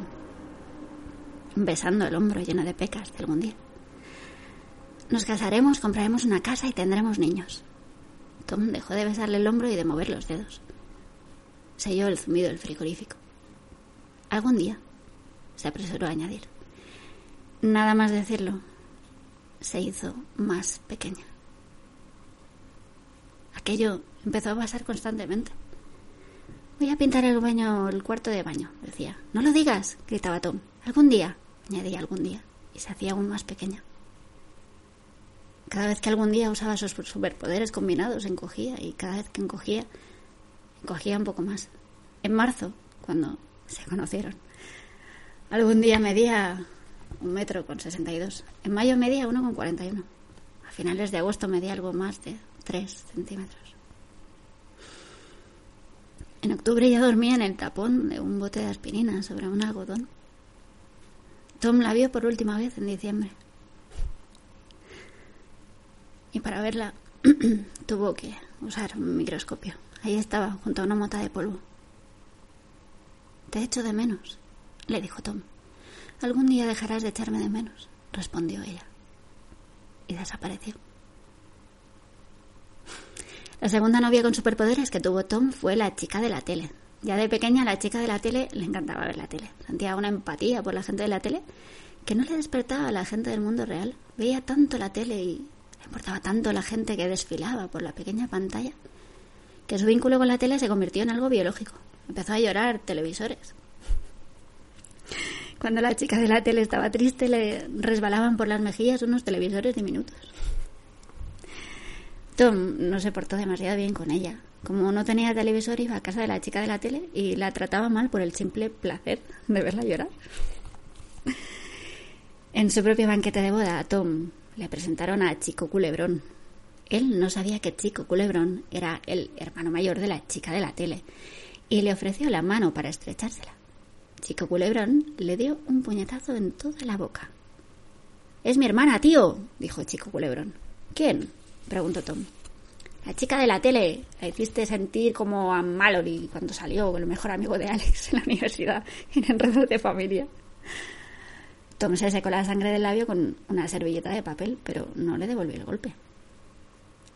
besando el hombro lleno de pecas de algún día. Nos casaremos, compraremos una casa y tendremos niños. Tom dejó de besarle el hombro y de mover los dedos. Se oyó el zumbido del frigorífico. Algún día, se apresuró a añadir. Nada más decirlo, se hizo más pequeña. Aquello empezó a pasar constantemente. Voy a pintar el baño, el cuarto de baño, decía. No lo digas, gritaba Tom. Algún día, añadía algún día, y se hacía aún más pequeña. Cada vez que algún día usaba sus superpoderes combinados, encogía, y cada vez que encogía, encogía un poco más. En marzo, cuando se conocieron, algún día medía un metro con sesenta y dos. En mayo medía uno con cuarenta y uno. A finales de agosto medía algo más de tres centímetros. En octubre ya dormía en el tapón de un bote de aspirina sobre un algodón. Tom la vio por última vez en diciembre. Y para verla tuvo que usar un microscopio. Ahí estaba, junto a una mota de polvo. Te echo de menos, le dijo Tom. Algún día dejarás de echarme de menos, respondió ella. Y desapareció. La segunda novia con superpoderes que tuvo Tom fue la chica de la tele. Ya de pequeña la chica de la tele le encantaba ver la tele. Sentía una empatía por la gente de la tele que no le despertaba a la gente del mundo real. Veía tanto la tele y le importaba tanto la gente que desfilaba por la pequeña pantalla que su vínculo con la tele se convirtió en algo biológico. Empezó a llorar televisores. Cuando la chica de la tele estaba triste le resbalaban por las mejillas unos televisores diminutos. Tom no se portó demasiado bien con ella. Como no tenía televisor, iba a casa de la chica de la tele y la trataba mal por el simple placer de verla llorar. En su propio banquete de boda, a Tom le presentaron a Chico Culebrón. Él no sabía que Chico Culebrón era el hermano mayor de la chica de la tele y le ofreció la mano para estrechársela. Chico Culebrón le dio un puñetazo en toda la boca. Es mi hermana, tío, dijo Chico Culebrón. ¿Quién? preguntó Tom. La chica de la tele. La hiciste sentir como a Mallory cuando salió con el mejor amigo de Alex en la universidad en Enredos de Familia. Tom se secó la sangre del labio con una servilleta de papel, pero no le devolvió el golpe.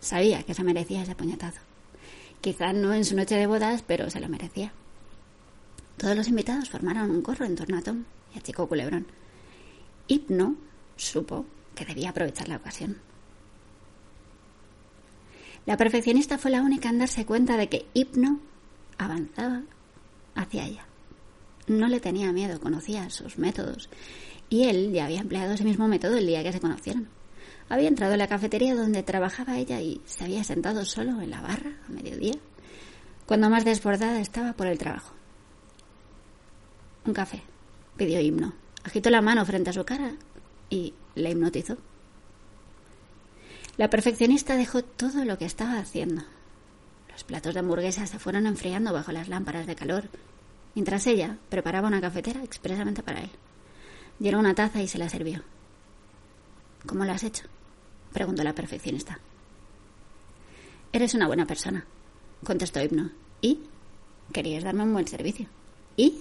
Sabía que se merecía ese puñetazo. Quizás no en su noche de bodas, pero se lo merecía. Todos los invitados formaron un corro en torno a Tom y a Chico Culebrón. Hipno supo que debía aprovechar la ocasión. La perfeccionista fue la única en darse cuenta de que Hipno avanzaba hacia ella. No le tenía miedo, conocía sus métodos, y él ya había empleado ese mismo método el día que se conocieron. Había entrado en la cafetería donde trabajaba ella y se había sentado solo en la barra a mediodía, cuando más desbordada estaba por el trabajo. Un café, pidió Himno. Agitó la mano frente a su cara y le hipnotizó. La perfeccionista dejó todo lo que estaba haciendo. Los platos de hamburguesas se fueron enfriando bajo las lámparas de calor, mientras ella preparaba una cafetera expresamente para él. Llenó una taza y se la sirvió. ¿Cómo lo has hecho? Preguntó la perfeccionista. Eres una buena persona, contestó Hipno. ¿Y? Querías darme un buen servicio. ¿Y?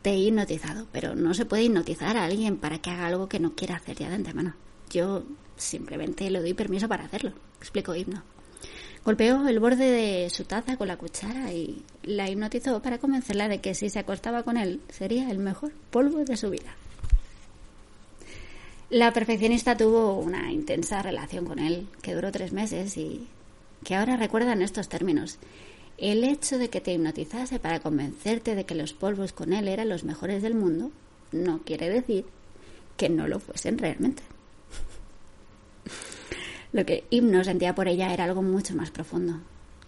Te he hipnotizado, pero no se puede hipnotizar a alguien para que haga algo que no quiera hacer ya de antemano. Yo simplemente le doy permiso para hacerlo, explicó Hipno. Golpeó el borde de su taza con la cuchara y la hipnotizó para convencerla de que si se acostaba con él sería el mejor polvo de su vida. La perfeccionista tuvo una intensa relación con él que duró tres meses y que ahora recuerda en estos términos. El hecho de que te hipnotizase para convencerte de que los polvos con él eran los mejores del mundo no quiere decir que no lo fuesen realmente. Lo que Himno sentía por ella era algo mucho más profundo.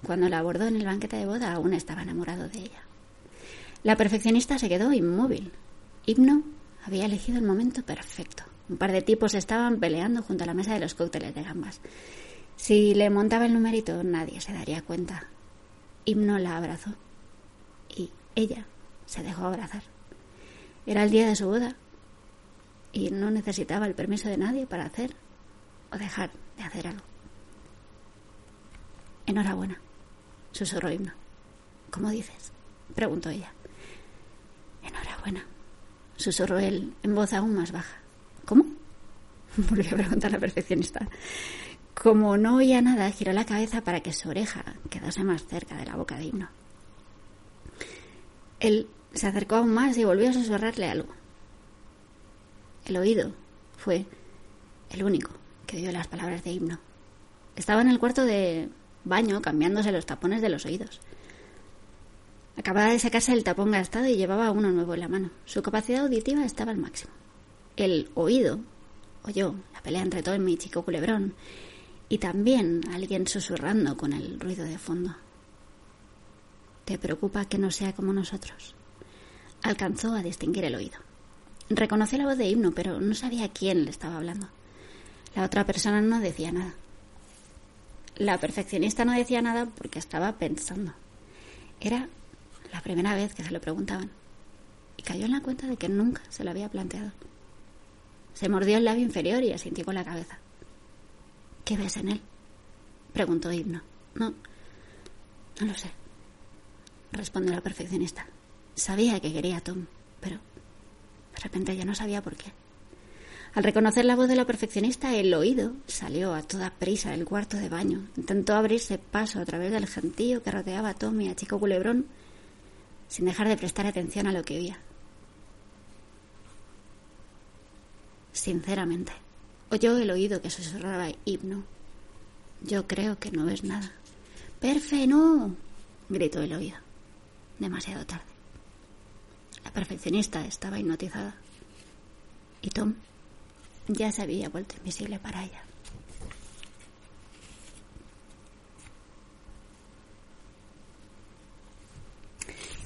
Cuando la abordó en el banquete de boda aún estaba enamorado de ella. La perfeccionista se quedó inmóvil. Himno había elegido el momento perfecto. Un par de tipos estaban peleando junto a la mesa de los cócteles de gambas. Si le montaba el numerito, nadie se daría cuenta. Himno la abrazó y ella se dejó abrazar. Era el día de su boda y no necesitaba el permiso de nadie para hacer o dejar de hacer algo. Enhorabuena, susurró Himno. ¿Cómo dices? preguntó ella. Enhorabuena, susurró él en voz aún más baja. ¿Cómo? Volvió a preguntar la perfeccionista. Como no oía nada, giró la cabeza para que su oreja quedase más cerca de la boca de Himno. Él se acercó aún más y volvió a susurrarle algo. El oído fue el único que oyó las palabras de Himno. Estaba en el cuarto de baño cambiándose los tapones de los oídos. Acababa de sacarse el tapón gastado y llevaba uno nuevo en la mano. Su capacidad auditiva estaba al máximo. El oído oyó la pelea entre Tom y Chico Culebrón y también alguien susurrando con el ruido de fondo. ¿Te preocupa que no sea como nosotros? Alcanzó a distinguir el oído. Reconoció la voz de himno, pero no sabía quién le estaba hablando. La otra persona no decía nada. La perfeccionista no decía nada porque estaba pensando. Era la primera vez que se lo preguntaban y cayó en la cuenta de que nunca se lo había planteado. Se mordió el labio inferior y asintió con la cabeza. ¿Qué ves en él? preguntó Himno. No, no lo sé, respondió la perfeccionista. Sabía que quería a Tom, pero de repente ya no sabía por qué. Al reconocer la voz de la perfeccionista, el oído salió a toda prisa del cuarto de baño. Intentó abrirse paso a través del gentío que rodeaba a Tom y a Chico Culebrón, sin dejar de prestar atención a lo que oía. Sinceramente, oyó el oído que susurraba himno. Yo creo que no ves nada. ¡Perfe, no! gritó el oído. Demasiado tarde. La perfeccionista estaba hipnotizada. Y Tom ya se había vuelto invisible para ella.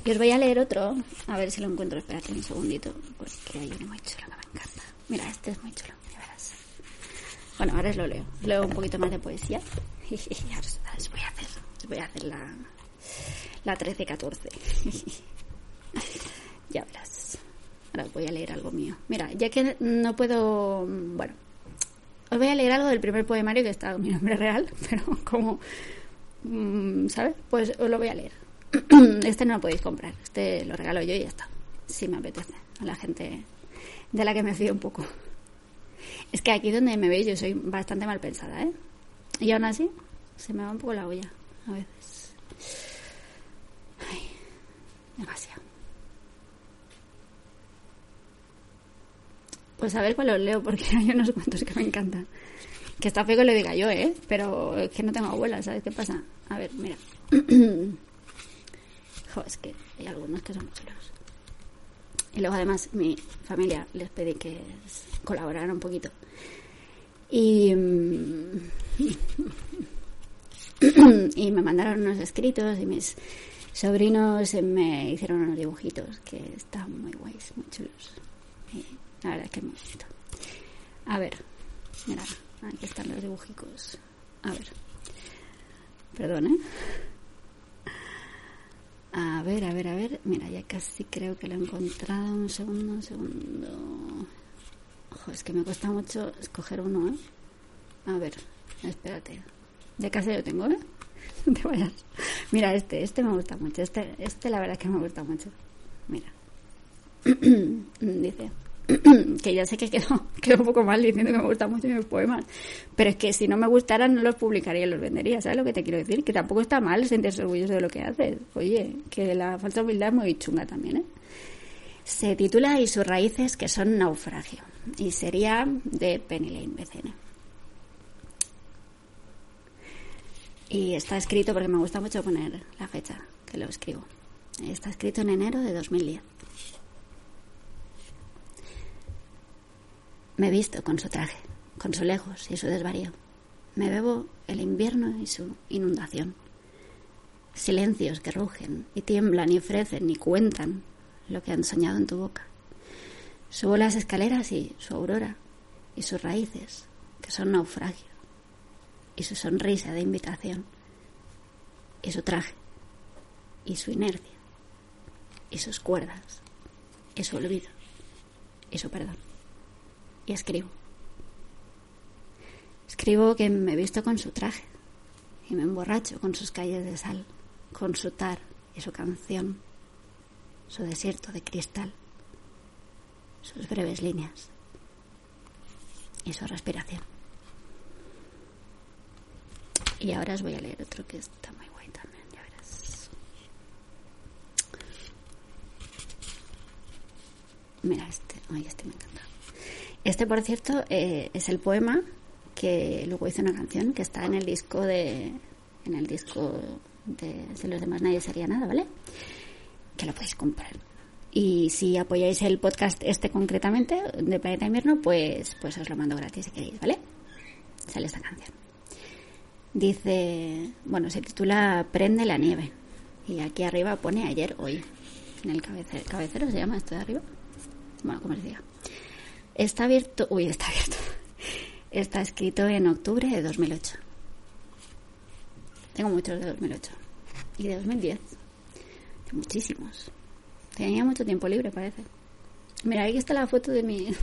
Y os voy a leer otro, a ver si lo encuentro, espérate un segundito, porque hay uno muy chulo. Mira, este es muy chulo, ya verás. Bueno, ahora os lo leo, leo un poquito más de poesía. Y ahora os voy a hacer, os voy a hacer la, la 13-14. ya verás. Ahora voy a leer algo mío. Mira, ya que no puedo. Bueno, os voy a leer algo del primer poemario que está mi nombre real, pero como. Mm, ¿Sabes? Pues os lo voy a leer. Este no lo podéis comprar. Este lo regalo yo y ya está. Si me apetece. A la gente de la que me fío un poco. Es que aquí donde me veis yo soy bastante mal pensada, ¿eh? Y aún así se me va un poco la olla a veces. Ay, demasiado. Pues a ver cuál os leo, porque hay unos cuantos que me encantan. Que está feo que lo diga yo, ¿eh? Pero es que no tengo abuela, ¿sabes qué pasa? A ver, mira. jo, es que hay algunos que son chulos. Y luego además mi familia les pedí que colaboraran un poquito. Y, mm, y me mandaron unos escritos y mis sobrinos me hicieron unos dibujitos que están muy guays, muy chulos. Y la verdad es que es muy bonito. A ver, mira, aquí están los dibujicos. A ver. Perdón, ¿eh? A ver, a ver, a ver. Mira, ya casi creo que lo he encontrado. Un segundo, un segundo. Ojo, es que me cuesta mucho escoger uno, ¿eh? A ver, espérate. Ya casi lo tengo, ¿eh? No te vayas. Mira, este, este me gusta mucho. Este, este la verdad es que me gusta mucho. Mira. Dice. que ya sé que quedó, quedó un poco mal diciendo que me gustan mucho mis poemas, pero es que si no me gustaran no los publicaría y los vendería, ¿sabes lo que te quiero decir? Que tampoco está mal sentirse orgulloso de lo que haces. Oye, que la falsa humildad es muy chunga también, ¿eh? Se titula Y sus raíces que son naufragio y sería de Penny Lane BCN. Y está escrito porque me gusta mucho poner la fecha que lo escribo. Está escrito en enero de 2010. Me visto con su traje, con su lejos y su desvarío. Me bebo el invierno y su inundación. Silencios que rugen y tiemblan y ofrecen y cuentan lo que han soñado en tu boca. Subo las escaleras y su aurora y sus raíces, que son naufragio, y su sonrisa de invitación, y su traje, y su inercia, y sus cuerdas, y su olvido, y su perdón y escribo. Escribo que me he visto con su traje y me emborracho con sus calles de sal, con su tar y su canción, su desierto de cristal, sus breves líneas y su respiración. Y ahora os voy a leer otro que está muy guay también, ya verás. Mira este, ay, este me encanta. Este, por cierto, eh, es el poema que luego hizo una canción que está en el disco de en el disco de, de los demás nadie sería nada, ¿vale? Que lo podéis comprar. Y si apoyáis el podcast este concretamente de Planeta Invierno, pues, pues os lo mando gratis si queréis, ¿vale? Sale esta canción. Dice, bueno, se titula Prende la nieve. Y aquí arriba pone ayer, hoy. En el cabecero, cabecero se llama esto de arriba. Bueno, como les diga. Está abierto, uy, está abierto. Está escrito en octubre de 2008. Tengo muchos de 2008. Y de 2010. Muchísimos. Tenía mucho tiempo libre, parece. Mira, ahí está la foto de mi.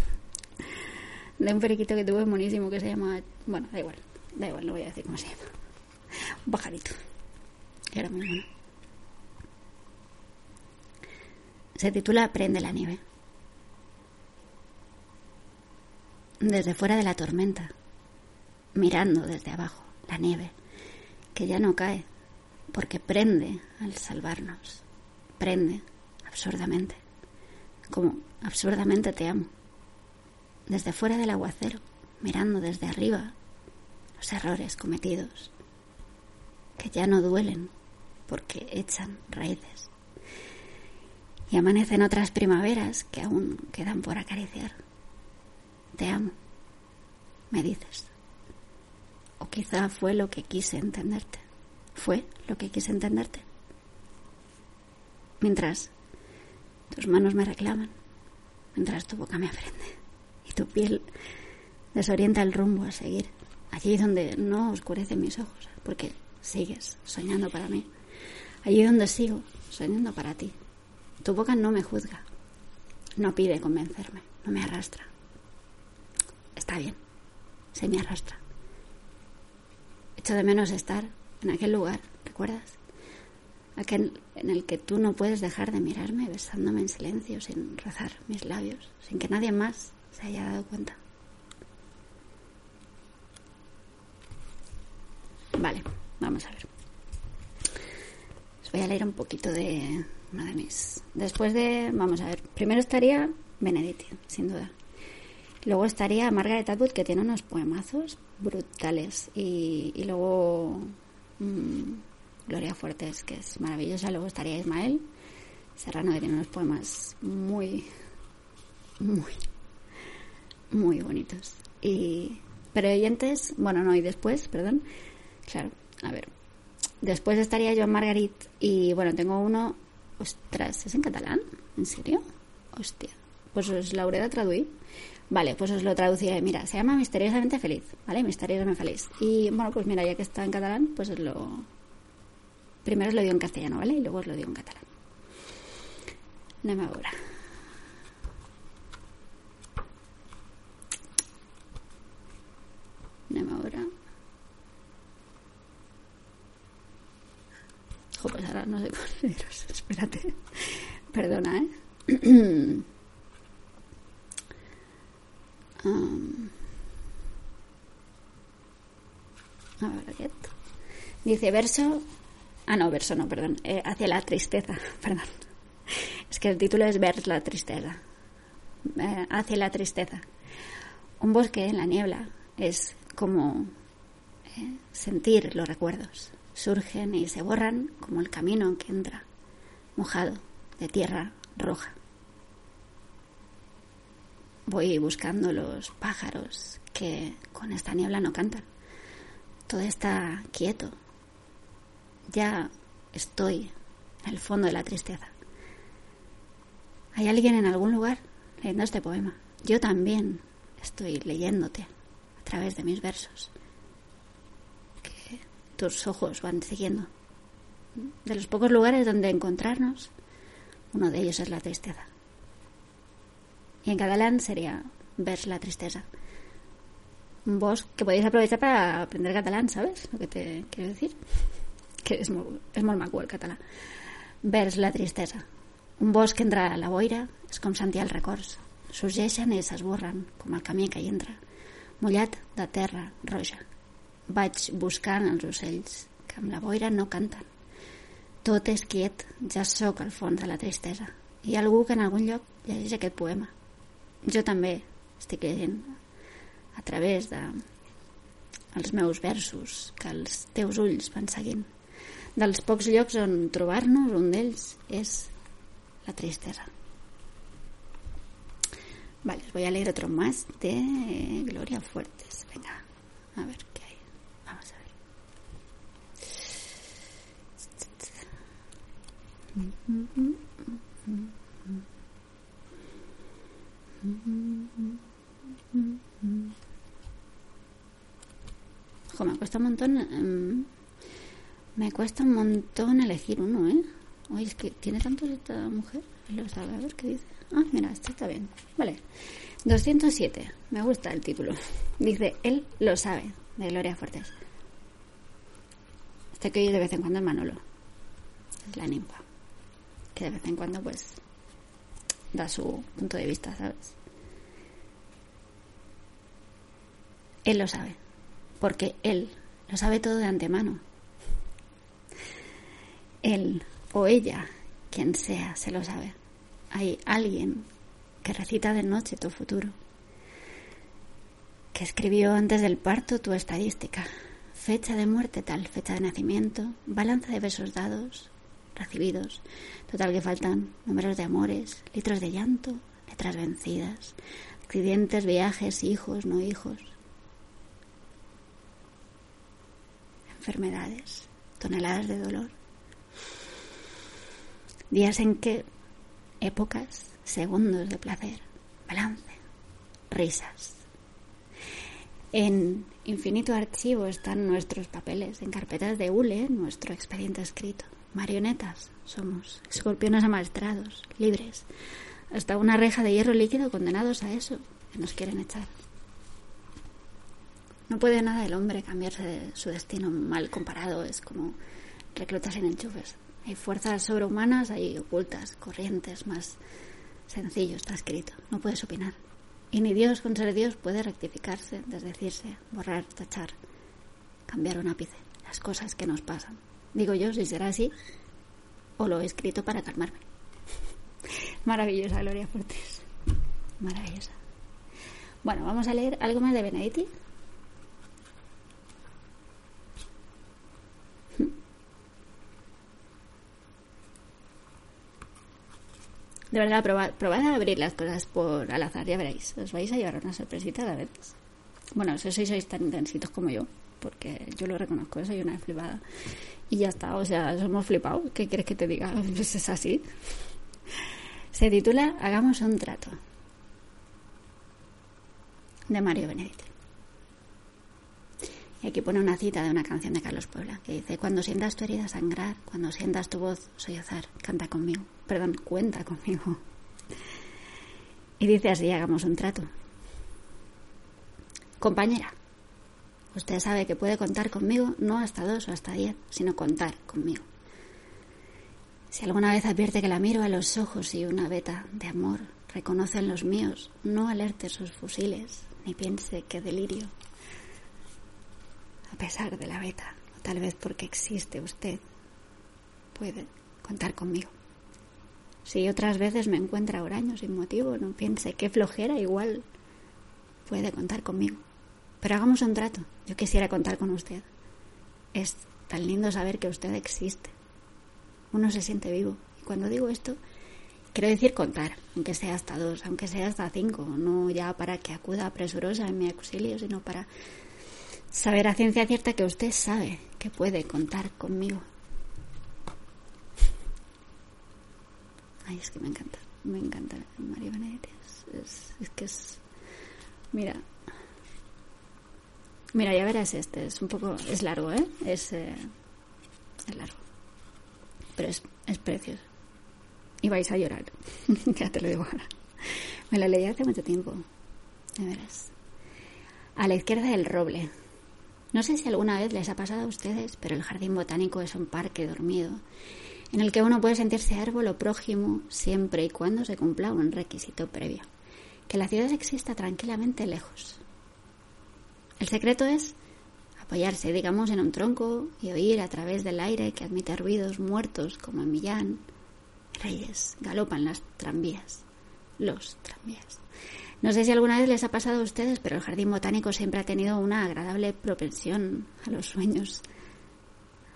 de un periquito que tuve buenísimo que se llama. Bueno, da igual. Da igual, no voy a decir cómo se llama. Un pajarito. Era muy bueno. Se titula Prende la nieve. Desde fuera de la tormenta, mirando desde abajo la nieve, que ya no cae, porque prende al salvarnos, prende absurdamente, como absurdamente te amo, desde fuera del aguacero, mirando desde arriba los errores cometidos, que ya no duelen porque echan raíces. Y amanecen otras primaveras que aún quedan por acariciar. Te amo, me dices. O quizá fue lo que quise entenderte. Fue lo que quise entenderte. Mientras tus manos me reclaman, mientras tu boca me aprende y tu piel desorienta el rumbo a seguir, allí donde no oscurecen mis ojos, porque sigues soñando para mí, allí donde sigo soñando para ti. Tu boca no me juzga, no pide convencerme, no me arrastra. Está bien, se me arrastra. Echo de menos estar en aquel lugar, ¿recuerdas? aquel en el que tú no puedes dejar de mirarme besándome en silencio, sin rozar mis labios, sin que nadie más se haya dado cuenta. Vale, vamos a ver. Os voy a leer un poquito de una de mis. Después de. Vamos a ver. Primero estaría Benedetti, sin duda. Luego estaría Margaret Atwood, que tiene unos poemazos brutales. Y, luego. Mmm, Gloria Fuertes, que es maravillosa. Luego estaría Ismael Serrano, que tiene unos poemas muy, muy, muy bonitos. Y, pero oyentes, bueno, no, y después, perdón, claro, a ver. Después estaría Joan Margarit y bueno, tengo uno, ostras, ¿es en catalán? ¿En serio? Hostia. Pues os la hauré de traduir. Vale, pues os lo traduciré. Mira, se llama Misteriosamente Feliz, ¿vale? Misteriosamente Feliz. Y bueno, pues mira, ya que está en catalán, pues os lo, Primero os lo digo en castellano, ¿vale? Y luego os lo digo en catalán. Anem a veure. Anem a veure. Jo, pues ahora no sé cómo deciros. Espérate. Perdona, ¿eh? a ver, aquest. Dice verso Ah, no, verso no, perdón. Eh, hacia la tristeza, perdón. Es que el título es Ver la tristeza. Eh, hacia la tristeza. Un bosque en la niebla es como eh, sentir los recuerdos. Surgen y se borran como el camino que entra, mojado, de tierra roja. Voy buscando los pájaros que con esta niebla no cantan. Todo está quieto, ya estoy en el fondo de la tristeza. Hay alguien en algún lugar leyendo este poema. Yo también estoy leyéndote a través de mis versos que tus ojos van siguiendo. De los pocos lugares donde encontrarnos, uno de ellos es la tristeza. Y en catalán sería ver la tristeza. Vos que podéis aprovechar para aprender catalán, ¿sabes? Lo que te quiero decir que és molt, és molt maco el català. Vers la tristesa. Un bosc entre la boira és com sentir els records. Sorgeixen i s'esborren, com el camí que hi entra. Mullat de terra roja. Vaig buscant els ocells, que amb la boira no canten. Tot és quiet, ja sóc al fons de la tristesa. Hi ha algú que en algun lloc llegeix aquest poema. Jo també estic llegint a través de els meus versos que els teus ulls van seguint. Dels pocs llocs on trobar-nos, un d'ells és la tristeza. Vale, os voy a leer otro más de Gloria Fuertes. Venga, a ver qué hay. Vamos a ver. Ojo, me cuesta un montón. Um, me cuesta un montón elegir uno, ¿eh? Oye, es que tiene tantos esta mujer. Lo sabe, a ver qué dice. Ah, mira, este está bien. Vale. 207. Me gusta el título. Dice, él lo sabe, de Gloria Fuertes. Este que oye de vez en cuando es Manolo. Es la ninfa. Que de vez en cuando, pues, da su punto de vista, ¿sabes? Él lo sabe. Porque él lo sabe todo de antemano. Él o ella, quien sea, se lo sabe. Hay alguien que recita de noche tu futuro, que escribió antes del parto tu estadística, fecha de muerte tal, fecha de nacimiento, balanza de besos dados, recibidos, total que faltan números de amores, litros de llanto, letras vencidas, accidentes, viajes, hijos, no hijos, enfermedades, toneladas de dolor. Días en que épocas, segundos de placer, balance, risas. En infinito archivo están nuestros papeles, en carpetas de hule, nuestro expediente escrito. Marionetas somos, escorpiones amaestrados, libres, hasta una reja de hierro líquido condenados a eso que nos quieren echar. No puede nada el hombre cambiarse de su destino mal comparado, es como reclutas en enchufes. Hay fuerzas sobrehumanas ahí ocultas, corrientes, más sencillo está escrito. No puedes opinar. Y ni Dios con ser Dios puede rectificarse, desdecirse, borrar, tachar, cambiar un ápice, las cosas que nos pasan. Digo yo si será así o lo he escrito para calmarme. Maravillosa, Gloria Fortes. Maravillosa. Bueno, vamos a leer algo más de Benedetti. De verdad, probad, probad a abrir las cosas por al azar, ya veréis. Os vais a llevar una sorpresita a veces. Bueno, si sois, sois tan intensitos como yo, porque yo lo reconozco, soy una flipada. Y ya está, o sea, somos flipados. ¿Qué quieres que te diga? Pues es así. Se titula Hagamos un trato. De Mario Benedetti. Aquí pone una cita de una canción de Carlos Puebla que dice: Cuando sientas tu herida sangrar, cuando sientas tu voz sollozar, canta conmigo. Perdón, cuenta conmigo. Y dice así: Hagamos un trato. Compañera, usted sabe que puede contar conmigo no hasta dos o hasta diez, sino contar conmigo. Si alguna vez advierte que la miro a los ojos y una veta de amor reconoce en los míos, no alerte sus fusiles, ni piense que delirio. A pesar de la beta, o tal vez porque existe usted, puede contar conmigo. Si otras veces me encuentra huraño sin motivo, no piense que flojera, igual puede contar conmigo. Pero hagamos un trato. Yo quisiera contar con usted. Es tan lindo saber que usted existe. Uno se siente vivo. Y cuando digo esto, quiero decir contar, aunque sea hasta dos, aunque sea hasta cinco, no ya para que acuda presurosa en mi auxilio, sino para saber a ciencia cierta que usted sabe que puede contar conmigo. Ay, es que me encanta, me encanta María Benedetti. Es, que es. Mira. Mira, ya verás este, es un poco. Es largo, ¿eh? Es. Eh, es largo. Pero es, es precioso. Y vais a llorar. ya te lo digo ahora. Me lo leí hace mucho tiempo. Ya verás. A la izquierda del roble. No sé si alguna vez les ha pasado a ustedes, pero el jardín botánico es un parque dormido en el que uno puede sentirse árbol o prójimo siempre y cuando se cumpla un requisito previo, que la ciudad exista tranquilamente lejos. El secreto es apoyarse, digamos, en un tronco y oír a través del aire que admite ruidos muertos como en Millán. Reyes, galopan las tranvías, los tranvías. No sé si alguna vez les ha pasado a ustedes, pero el jardín botánico siempre ha tenido una agradable propensión a los sueños,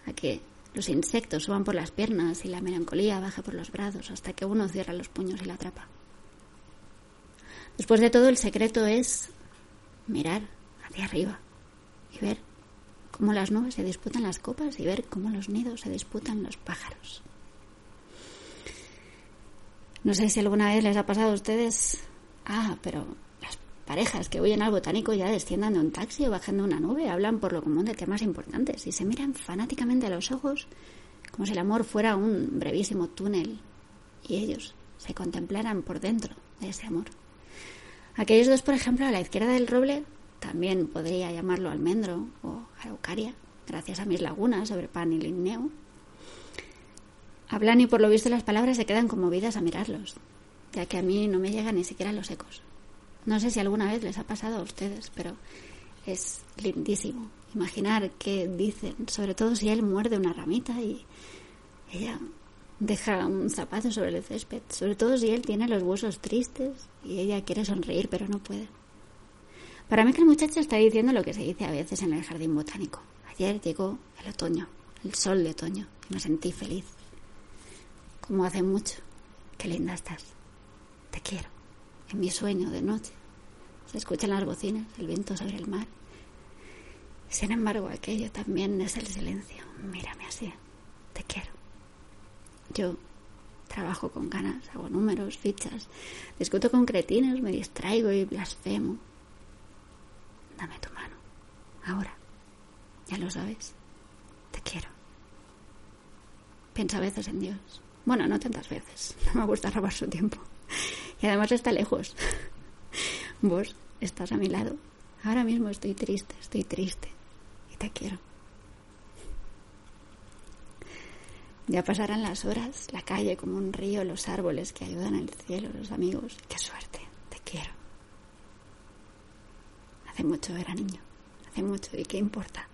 a que los insectos suban por las piernas y la melancolía baje por los brazos hasta que uno cierra los puños y la atrapa. Después de todo, el secreto es mirar hacia arriba y ver cómo las nubes se disputan las copas y ver cómo los nidos se disputan los pájaros. No sé si alguna vez les ha pasado a ustedes. Ah, pero las parejas que huyen al botánico ya desciendan de un taxi o bajan de una nube, hablan por lo común de temas importantes. Y se miran fanáticamente a los ojos como si el amor fuera un brevísimo túnel y ellos se contemplaran por dentro de ese amor. Aquellos dos, por ejemplo, a la izquierda del roble, también podría llamarlo almendro o araucaria, gracias a mis lagunas sobre pan y ligneo, Hablan y por lo visto las palabras se quedan conmovidas a mirarlos, ya que a mí no me llegan ni siquiera los ecos. No sé si alguna vez les ha pasado a ustedes, pero es lindísimo imaginar qué dicen, sobre todo si él muerde una ramita y ella deja un zapato sobre el césped, sobre todo si él tiene los huesos tristes y ella quiere sonreír pero no puede. Para mí que el muchacho está diciendo lo que se dice a veces en el jardín botánico. Ayer llegó el otoño, el sol de otoño, y me sentí feliz como hace mucho. Qué linda estás. Te quiero. En mi sueño de noche se escuchan las bocinas, el viento sobre el mar. Sin embargo, aquello también es el silencio. Mírame así. Te quiero. Yo trabajo con ganas, hago números, fichas, discuto con cretinos, me distraigo y blasfemo. Dame tu mano. Ahora. Ya lo sabes. Te quiero. Piensa a veces en Dios. Bueno, no tantas veces. No me gusta robar su tiempo. Y además está lejos. Vos estás a mi lado. Ahora mismo estoy triste, estoy triste. Y te quiero. Ya pasarán las horas, la calle como un río, los árboles que ayudan al cielo, los amigos. Qué suerte, te quiero. Hace mucho era niño, hace mucho y qué importa.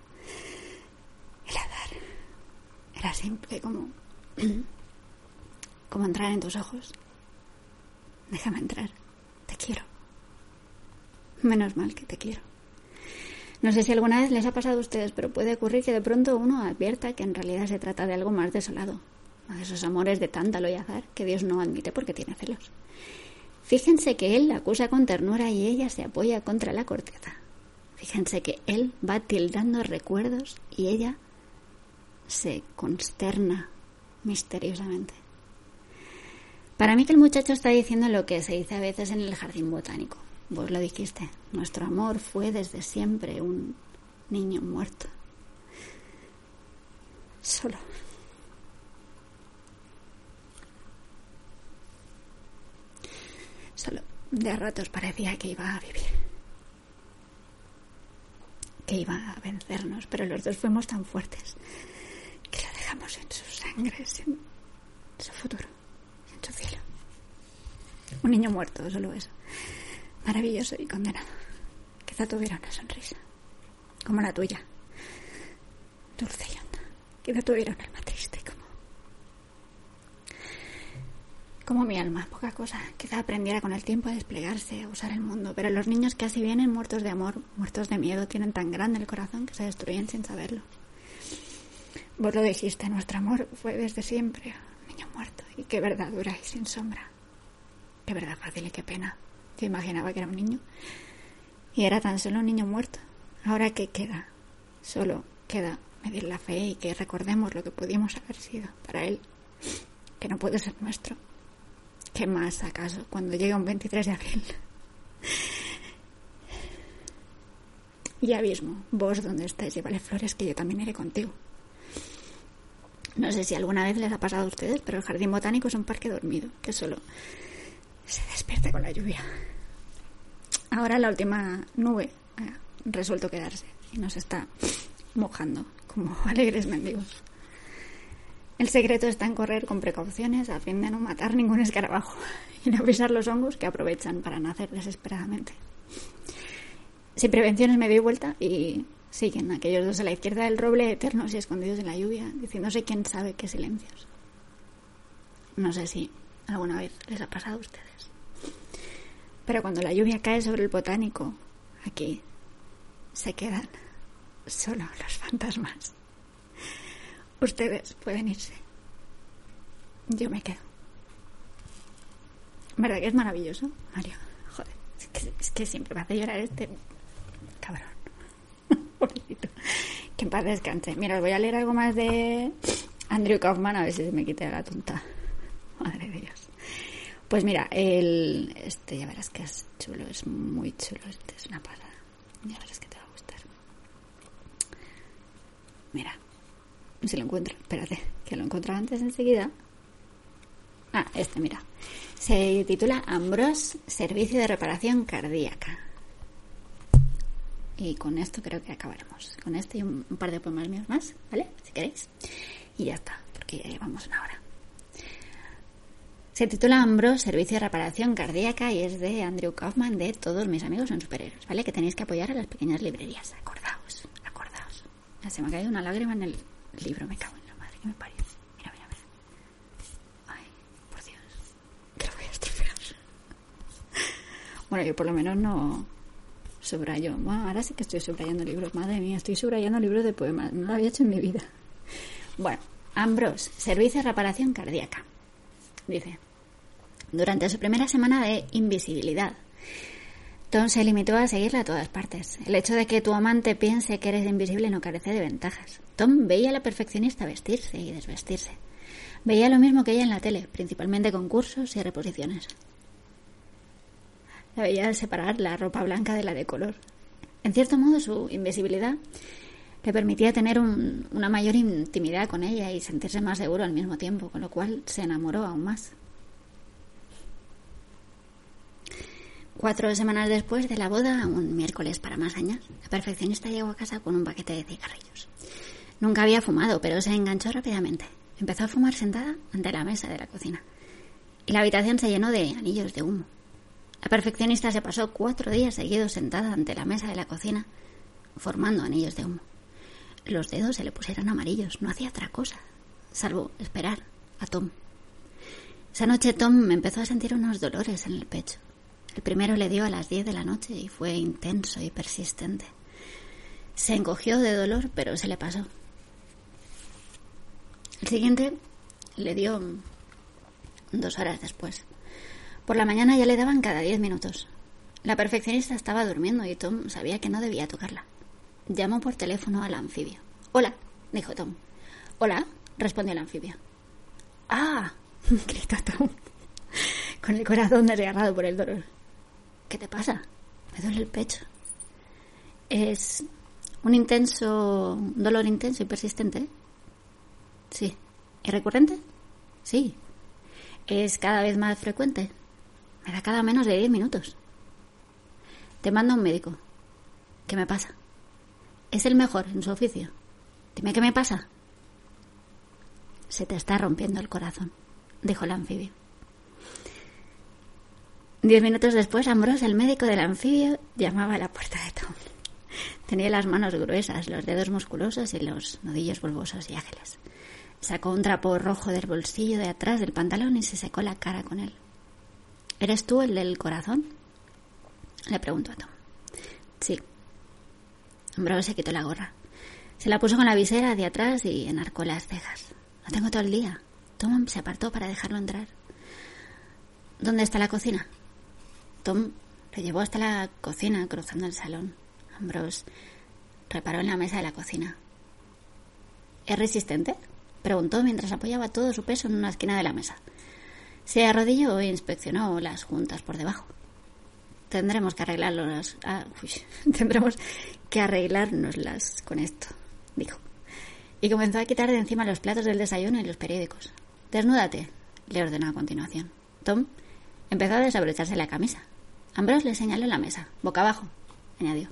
El azar era simple como como entrar en tus ojos. Déjame entrar. Te quiero. Menos mal que te quiero. No sé si alguna vez les ha pasado a ustedes, pero puede ocurrir que de pronto uno advierta que en realidad se trata de algo más desolado, de esos amores de tántalo y azar que Dios no admite porque tiene celos. Fíjense que él la acusa con ternura y ella se apoya contra la corteza. Fíjense que él va tildando recuerdos y ella se consterna misteriosamente. Para mí que el muchacho está diciendo lo que se dice a veces en el jardín botánico. Vos lo dijiste, nuestro amor fue desde siempre un niño muerto. Solo. Solo de ratos parecía que iba a vivir. Que iba a vencernos, pero los dos fuimos tan fuertes que lo dejamos en su sangre, en su futuro cielo. Un niño muerto, solo eso. Maravilloso y condenado. Quizá tuviera una sonrisa. Como la tuya. Dulce y honda. Quizá tuviera un alma triste como... Como mi alma, poca cosa. Quizá aprendiera con el tiempo a desplegarse, a usar el mundo. Pero los niños que así vienen muertos de amor, muertos de miedo, tienen tan grande el corazón que se destruyen sin saberlo. Vos lo dijiste, nuestro amor fue desde siempre niño muerto y qué verdad dura y sin sombra. Qué verdad fácil y qué pena. Yo imaginaba que era un niño y era tan solo un niño muerto. Ahora qué queda? Solo queda medir la fe y que recordemos lo que pudimos haber sido para él, que no puede ser nuestro. ¿Qué más acaso cuando llegue un 23 de abril? Y abismo, vos donde estáis, llévale flores que yo también iré contigo. No sé si alguna vez les ha pasado a ustedes, pero el jardín botánico es un parque dormido, que solo se despierta con la lluvia. Ahora la última nube ha resuelto quedarse y nos está mojando como alegres mendigos. El secreto está en correr con precauciones a fin de no matar ningún escarabajo y no pisar los hongos que aprovechan para nacer desesperadamente. Sin prevenciones me doy vuelta y siguen aquellos dos a la izquierda del roble eternos y escondidos en la lluvia, diciéndose quién sabe qué silencios. No sé si alguna vez les ha pasado a ustedes. Pero cuando la lluvia cae sobre el botánico, aquí se quedan solo los fantasmas. Ustedes pueden irse. Yo me quedo. ¿Verdad que es maravilloso, Mario? Joder, es que, es que siempre me hace llorar este cabrón. Pobrecito. Que en paz descanse. Mira, os voy a leer algo más de Andrew Kaufman a ver si se me quita la tonta. Madre de Dios. Pues mira, el este ya verás que es chulo, es muy chulo, este es una pasada. Ya verás que te va a gustar. Mira, si lo encuentro, espérate, que lo encontré antes enseguida. Ah, este, mira. Se titula Ambros Servicio de Reparación Cardíaca. Y con esto creo que acabaremos. Con este y un, par de poemas míos más, ¿vale? Si queréis. Y ya está, porque ya llevamos una hora. Se titula Ambros, Servicio de Reparación Cardíaca y es de Andrew Kaufman de Todos mis amigos son superhéroes, ¿vale? Que tenéis que apoyar a las pequeñas librerías. Acordaos, acordaos. Ya se me ha caído una lágrima en el libro, me cago en la madre que me parió. Mira, mira, mira. Ay, por Dios, que lo voy a estropear. Bueno, yo por lo menos no subrayo. Bueno, ahora sí que estoy subrayando libros. Madre mía, estoy subrayando libros de poemas. No lo había hecho en mi vida. Bueno, Ambros, Servicio de Reparación Cardíaca. Dice, durante su primera semana de invisibilidad, Tom se limitó a seguirla a todas partes. El hecho de que tu amante piense que eres invisible no carece de ventajas. Tom veía a la perfeccionista vestirse y desvestirse. Veía lo mismo que ella en la tele, principalmente concursos y reposiciones. Veía separar la ropa blanca de la de color. En cierto modo, su invisibilidad le permitía tener un, una mayor intimidad con ella y sentirse más seguro al mismo tiempo, con lo cual se enamoró aún más. Cuatro semanas después de la boda, un miércoles para más años, la perfeccionista llegó a casa con un paquete de cigarrillos. Nunca había fumado, pero se enganchó rápidamente. Empezó a fumar sentada ante la mesa de la cocina. Y la habitación se llenó de anillos de humo. La perfeccionista se pasó cuatro días seguidos sentada ante la mesa de la cocina, formando anillos de humo. Los dedos se le pusieron amarillos, no hacía otra cosa, salvo esperar a Tom. Esa noche Tom empezó a sentir unos dolores en el pecho. El primero le dio a las diez de la noche y fue intenso y persistente. Se encogió de dolor, pero se le pasó. El siguiente le dio dos horas después. Por la mañana ya le daban cada diez minutos. La perfeccionista estaba durmiendo y Tom sabía que no debía tocarla. Llamó por teléfono al anfibio. Hola, dijo Tom. Hola, respondió el anfibio. Ah, gritó Tom, con el corazón desgarrado por el dolor. ¿Qué te pasa? Me duele el pecho. Es un intenso, un dolor intenso y persistente. Sí. ¿Y recurrente? Sí. Es cada vez más frecuente. Me da cada menos de diez minutos. Te mando un médico. ¿Qué me pasa? Es el mejor en su oficio. Dime qué me pasa. Se te está rompiendo el corazón, dijo el anfibio. Diez minutos después, Ambrose, el médico del anfibio, llamaba a la puerta de Tom. Tenía las manos gruesas, los dedos musculosos y los nudillos bulbosos y ágiles. Sacó un trapo rojo del bolsillo de atrás del pantalón y se secó la cara con él. ¿Eres tú el del corazón? Le preguntó a Tom. Sí. Ambrose se quitó la gorra. Se la puso con la visera de atrás y enarcó las cejas. No tengo todo el día. Tom se apartó para dejarlo entrar. ¿Dónde está la cocina? Tom le llevó hasta la cocina cruzando el salón. Ambrose reparó en la mesa de la cocina. ¿Es resistente? preguntó mientras apoyaba todo su peso en una esquina de la mesa. Se arrodilló e inspeccionó las juntas por debajo. Tendremos que arreglarlas. Ah, tendremos que arreglárnoslas con esto, dijo. Y comenzó a quitar de encima los platos del desayuno y los periódicos. Desnúdate, le ordenó a continuación. Tom empezó a desabrocharse la camisa. Ambrose le señaló la mesa, boca abajo, añadió.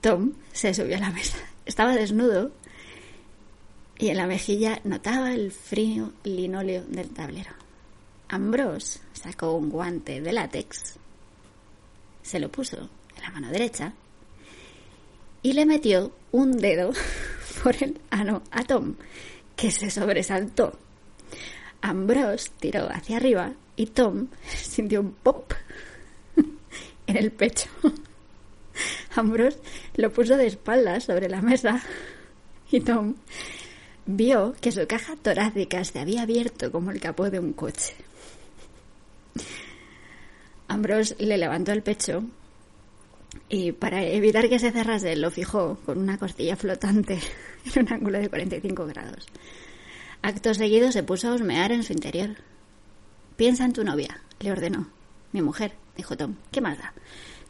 Tom se subió a la mesa. Estaba desnudo y en la mejilla notaba el frío linóleo del tablero. Ambrose sacó un guante de látex, se lo puso en la mano derecha y le metió un dedo por el ano a Tom, que se sobresaltó. Ambrose tiró hacia arriba y Tom sintió un pop en el pecho. Ambrose lo puso de espaldas sobre la mesa y Tom vio que su caja torácica se había abierto como el capó de un coche. Ambrose le levantó el pecho y para evitar que se cerrase lo fijó con una costilla flotante en un ángulo de 45 grados. Acto seguido se puso a husmear en su interior. Piensa en tu novia, le ordenó. Mi mujer, dijo Tom. ¿Qué más da?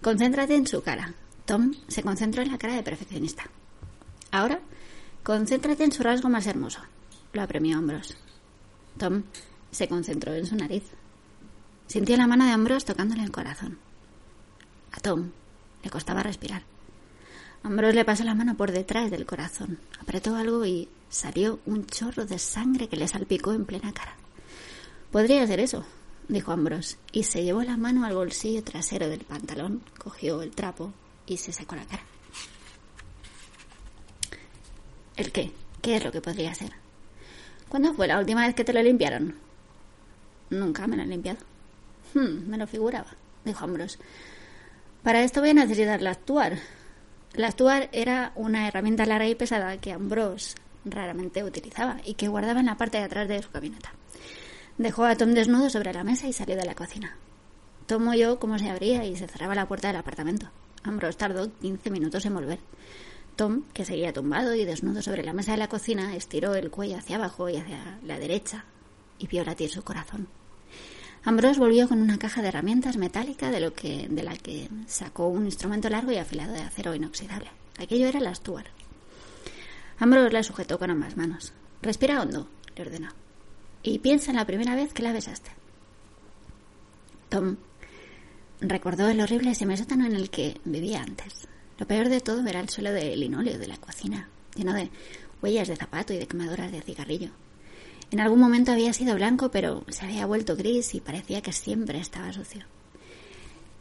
Concéntrate en su cara. Tom se concentró en la cara de perfeccionista. Ahora, concéntrate en su rasgo más hermoso. Lo apremió Ambrose. Tom se concentró en su nariz. Sintió la mano de Ambrose tocándole el corazón. A Tom le costaba respirar. Ambrose le pasó la mano por detrás del corazón, apretó algo y salió un chorro de sangre que le salpicó en plena cara. Podría ser eso, dijo Ambrose, y se llevó la mano al bolsillo trasero del pantalón, cogió el trapo y se secó la cara. ¿El qué? ¿Qué es lo que podría ser? ¿Cuándo fue la última vez que te lo limpiaron? Nunca me lo he limpiado. Hmm, me lo figuraba, dijo Ambrose. Para esto voy a necesitar la actuar. La actuar era una herramienta larga y pesada que Ambrose raramente utilizaba y que guardaba en la parte de atrás de su camioneta. Dejó a Tom desnudo sobre la mesa y salió de la cocina. Tom oyó cómo se abría y se cerraba la puerta del apartamento. Ambrose tardó 15 minutos en volver. Tom, que seguía tumbado y desnudo sobre la mesa de la cocina, estiró el cuello hacia abajo y hacia la derecha y vio latir su corazón. Ambrose volvió con una caja de herramientas metálica de, lo que, de la que sacó un instrumento largo y afilado de acero inoxidable. Aquello era la Stuart. Ambrose la sujetó con ambas manos. Respira hondo, le ordenó. Y piensa en la primera vez que la besaste. Tom recordó el horrible semesótano en el que vivía antes. Lo peor de todo era el suelo de linóleo de la cocina, lleno de huellas de zapato y de quemaduras de cigarrillo. En algún momento había sido blanco, pero se había vuelto gris y parecía que siempre estaba sucio.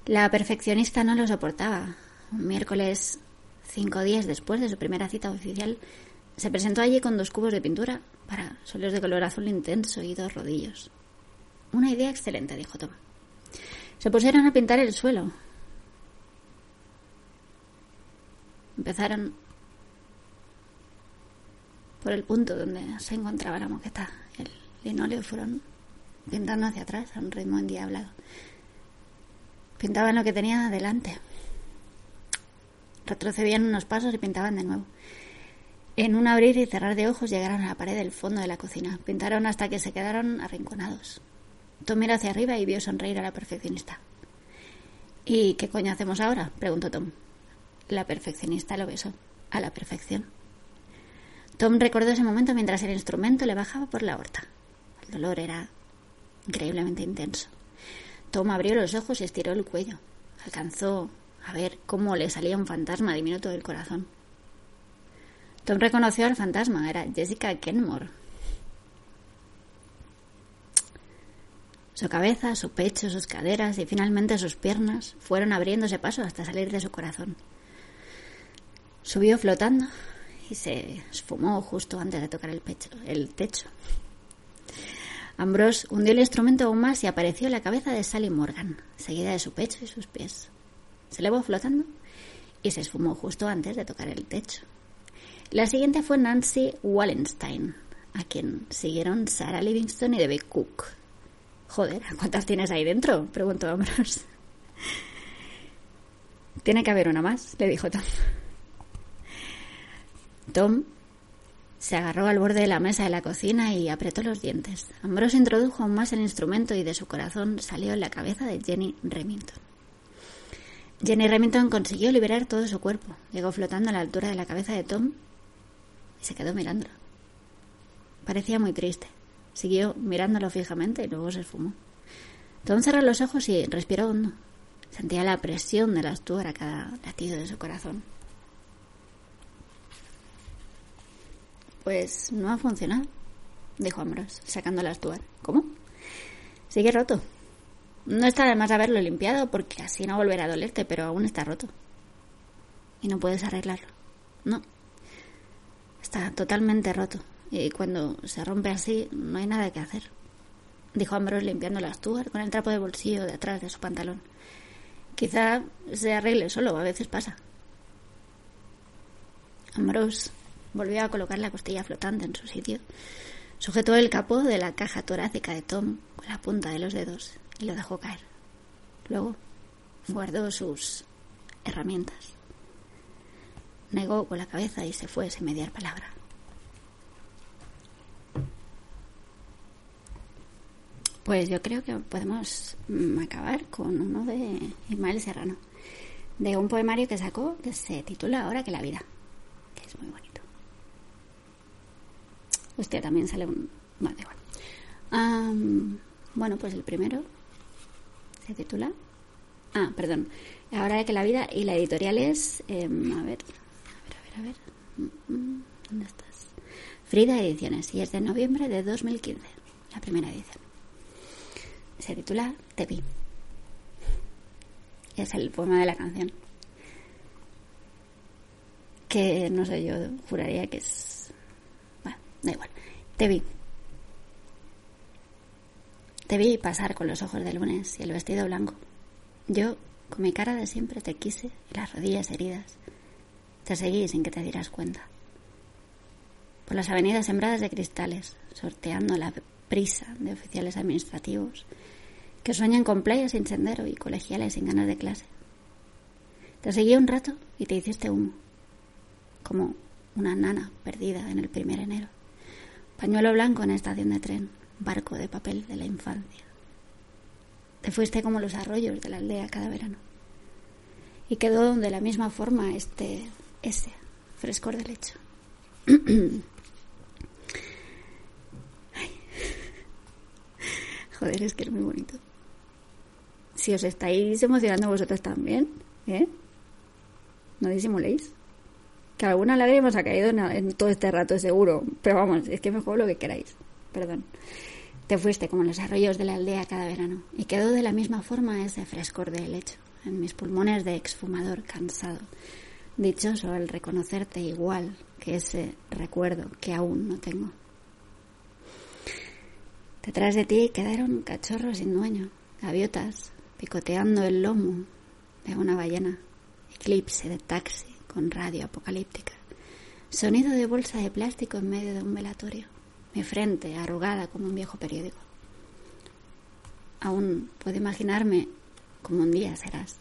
La perfeccionista no lo soportaba. Un miércoles, cinco días después de su primera cita oficial, se presentó allí con dos cubos de pintura para suelos de color azul intenso y dos rodillos. Una idea excelente, dijo Tom. Se pusieron a pintar el suelo. Empezaron por el punto donde se encontraba la moqueta. El linóleo fueron pintando hacia atrás a un ritmo endiablado. Pintaban lo que tenían adelante. Retrocedían unos pasos y pintaban de nuevo. En un abrir y cerrar de ojos llegaron a la pared del fondo de la cocina. Pintaron hasta que se quedaron arrinconados. Tom miró hacia arriba y vio sonreír a la perfeccionista. ¿Y qué coño hacemos ahora? preguntó Tom. La perfeccionista lo besó. A la perfección. Tom recordó ese momento mientras el instrumento le bajaba por la aorta. El dolor era increíblemente intenso. Tom abrió los ojos y estiró el cuello. Alcanzó a ver cómo le salía un fantasma diminuto del corazón. Tom reconoció al fantasma, era Jessica Kenmore. Su cabeza, su pecho, sus caderas y finalmente sus piernas fueron abriéndose paso hasta salir de su corazón. Subió flotando y se esfumó justo antes de tocar el, pecho, el techo. Ambrose hundió el instrumento aún más y apareció la cabeza de Sally Morgan, seguida de su pecho y sus pies. Se elevó flotando y se esfumó justo antes de tocar el techo. La siguiente fue Nancy Wallenstein, a quien siguieron Sarah Livingston y Debbie Cook. Joder, ¿cuántas tienes ahí dentro? preguntó Ambrose. Tiene que haber una más, le dijo Tom. Tom se agarró al borde de la mesa de la cocina y apretó los dientes. Ambrose introdujo aún más el instrumento y de su corazón salió la cabeza de Jenny Remington. Jenny Remington consiguió liberar todo su cuerpo. Llegó flotando a la altura de la cabeza de Tom y se quedó mirándolo. Parecía muy triste. Siguió mirándolo fijamente y luego se esfumó. Tom cerró los ojos y respiró hondo. Sentía la presión de la a cada latido de su corazón. Pues no ha funcionado, dijo Ambrose, sacando las tuas. ¿Cómo? Sigue roto. No está de más haberlo limpiado porque así no volverá a dolerte, pero aún está roto. Y no puedes arreglarlo. No. Está totalmente roto. Y cuando se rompe así, no hay nada que hacer. Dijo Ambrose limpiando las tuas con el trapo de bolsillo de atrás de su pantalón. Quizá se arregle solo, a veces pasa. Ambrose volvió a colocar la costilla flotante en su sitio. Sujetó el capó de la caja torácica de Tom con la punta de los dedos y lo dejó caer. Luego guardó sus herramientas. Negó con la cabeza y se fue sin mediar palabra. Pues yo creo que podemos mm, acabar con uno de Ismael Serrano, de un poemario que sacó que se titula Ahora que la vida, que es muy bonito. Hostia, también sale un... Vale, igual. bueno, pues el primero se titula... Ah, perdón. Ahora que la vida y la editorial es... Em, a ver, a ver, a ver, a ver. Mm, mm, ¿Dónde estás? Frida Ediciones y es de noviembre de 2015, la primera edición. Se titula Te vi. Es el poema de la canción. Que no sé, yo juraría que es. Da igual. Te vi. Te vi pasar con los ojos de lunes y el vestido blanco. Yo, con mi cara de siempre, te quise y las rodillas heridas. Te seguí sin que te dieras cuenta. Por las avenidas sembradas de cristales, sorteando la prisa de oficiales administrativos que sueñan con playas sin sendero y colegiales sin ganas de clase. Te seguí un rato y te hiciste humo, como una nana perdida en el primer enero. Pañuelo blanco en estación de tren, barco de papel de la infancia. Te fuiste como los arroyos de la aldea cada verano. Y quedó de la misma forma este, ese frescor de lecho. Joder, es que es muy bonito. Si os estáis emocionando vosotros también, ¿eh? No disimuléis. Que alguna lágrima os ha caído en, todo este rato, seguro. Pero vamos, es que mejor lo que queráis. Perdón. Te fuiste como los arroyos de la aldea cada verano. Y quedó de la misma forma ese frescor de lecho en mis pulmones de exfumador cansado. Dichoso al reconocerte igual que ese recuerdo que aún no tengo. Detrás de ti quedaron cachorros sin dueño, gaviotas, picoteando el lomo de una ballena, eclipse de taxi con radio apocalíptica, sonido de bolsa de plástico en medio de un velatorio, mi frente arrugada como un viejo periódico. Aún puedo imaginarme como un día serás.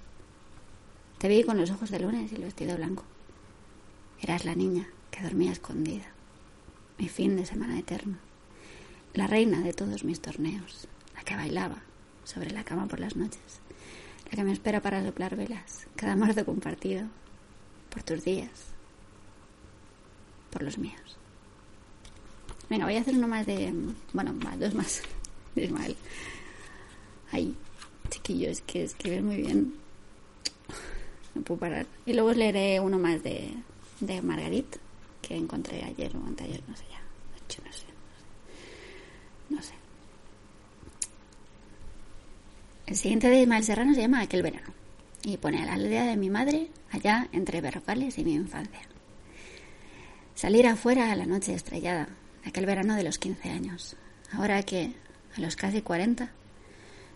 Te vi con los ojos de lunes y el vestido blanco. Eras la niña que dormía escondida, mi fin de semana eterno, la reina de todos mis torneos, la que bailaba sobre la cama por las noches, la que me espera para soplar velas, cada marzo compartido, por tus días, por los míos. Venga, voy a hacer uno más de, bueno, dos más de Ismael. Ay, chiquillo, que escribes muy bien. No puedo parar. Y luego os leeré uno más de, de Margarit, que encontré ayer o anteayer, no sé ya. No sé, no sé. El siguiente de Ismael Serrano se llama Aquel verano y pone la aldea de mi madre allá entre Berrocales y mi infancia. Salir afuera a la noche estrellada, aquel verano de los 15 años. Ahora que, a los casi 40,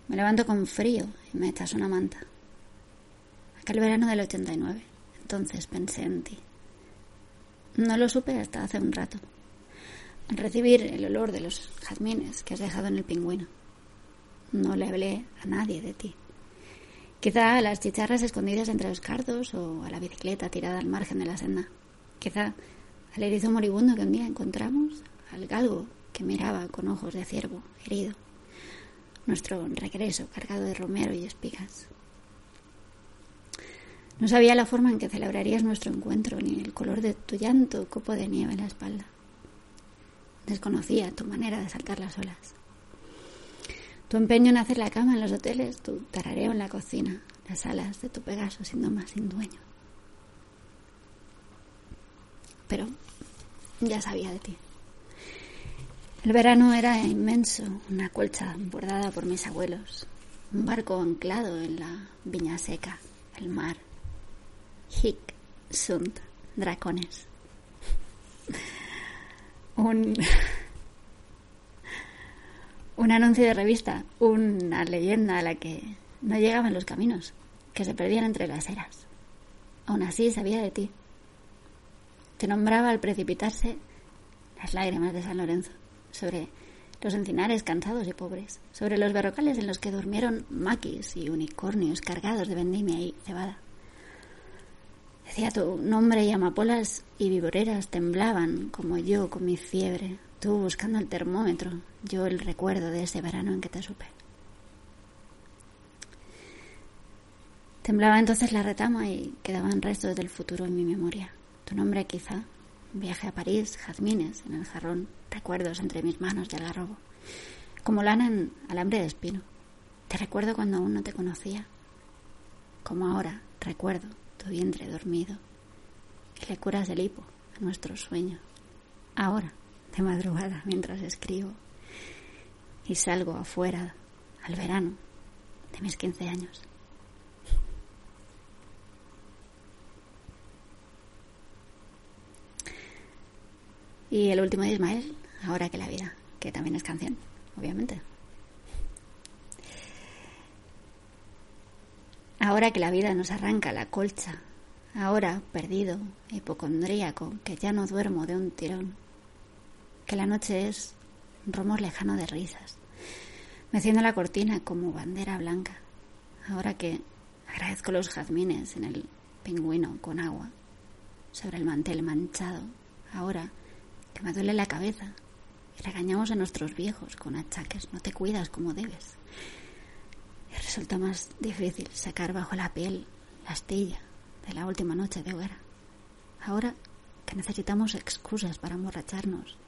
me levanto con frío y me echas una manta. Aquel verano del 89, entonces pensé en ti. No lo supe hasta hace un rato. Al recibir el olor de los jazmines que has dejado en el pingüino. No le hablé a nadie de ti. Quizá a las chicharras escondidas entre los cardos o a la bicicleta tirada al margen de la senda. Quizá al erizo moribundo que un día encontramos, al galgo que miraba con ojos de ciervo herido. Nuestro regreso cargado de romero y espigas. No sabía la forma en que celebrarías nuestro encuentro, ni el color de tu llanto copo de nieve en la espalda. Desconocía tu manera de saltar las olas. Tu empeño en hacer la cama en los hoteles, tu tarareo en la cocina, las alas de tu Pegaso siendo más sin dueño. Pero ya sabía de ti. El verano era inmenso, una colcha bordada por mis abuelos, un barco anclado en la viña seca, el mar. Hic sunt dracones. Un, un anuncio de revista, una leyenda a la que no llegaban los caminos, que se perdían entre las eras. Aún así sabía de ti. Te nombraba al precipitarse las lágrimas de San Lorenzo sobre los encinares cansados y pobres, sobre los berrocales en los que durmieron maquis y unicornios cargados de vendimia y cebada. Decía tu nombre y amapolas y vivoreras temblaban como yo con mi fiebre, tú buscando el termómetro, yo el recuerdo de ese verano en que te supe. Temblaba entonces la retama y quedaban restos del futuro en mi memoria. Tu nombre quizá, viaje a París, jazmines en el jarrón, recuerdos entre mis manos de algarrobo, como lana en alambre de espino. Te recuerdo cuando aún no te conocía, como ahora recuerdo tu vientre dormido y le curas el hipo a nuestro sueño. Ahora, de madrugada, mientras escribo y salgo afuera al verano de mis 15 años. Y el último de Ismael, Ahora que la vida, que también es canción, obviamente. Ahora que la vida nos arranca la colcha, ahora perdido, hipocondríaco, que ya no duermo de un tirón, que la noche es un rumor lejano de risas, meciendo la cortina como bandera blanca, ahora que agradezco los jazmines en el pingüino con agua, sobre el mantel manchado, ahora que me duele la cabeza y regañamos a nuestros viejos con achaques, no te cuidas como debes. Y resulta más difícil sacar bajo la piel la astilla de la última noche de hoguera. Ahora que necesitamos excusas para emborracharnos,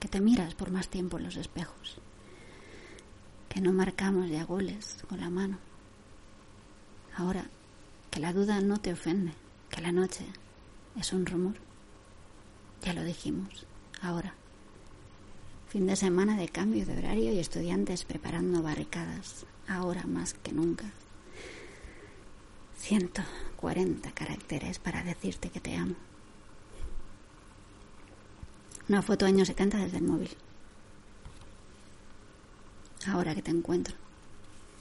que te miras por más tiempo en los espejos, que no marcamos ya goles con la mano. Ahora que la duda no te ofende, que la noche es un rumor. Ya lo dijimos, ahora Fin de semana de cambio de horario y estudiantes preparando barricadas, ahora más que nunca. 140 caracteres para decirte que te amo. Una foto años 70 desde el móvil. Ahora que te encuentro.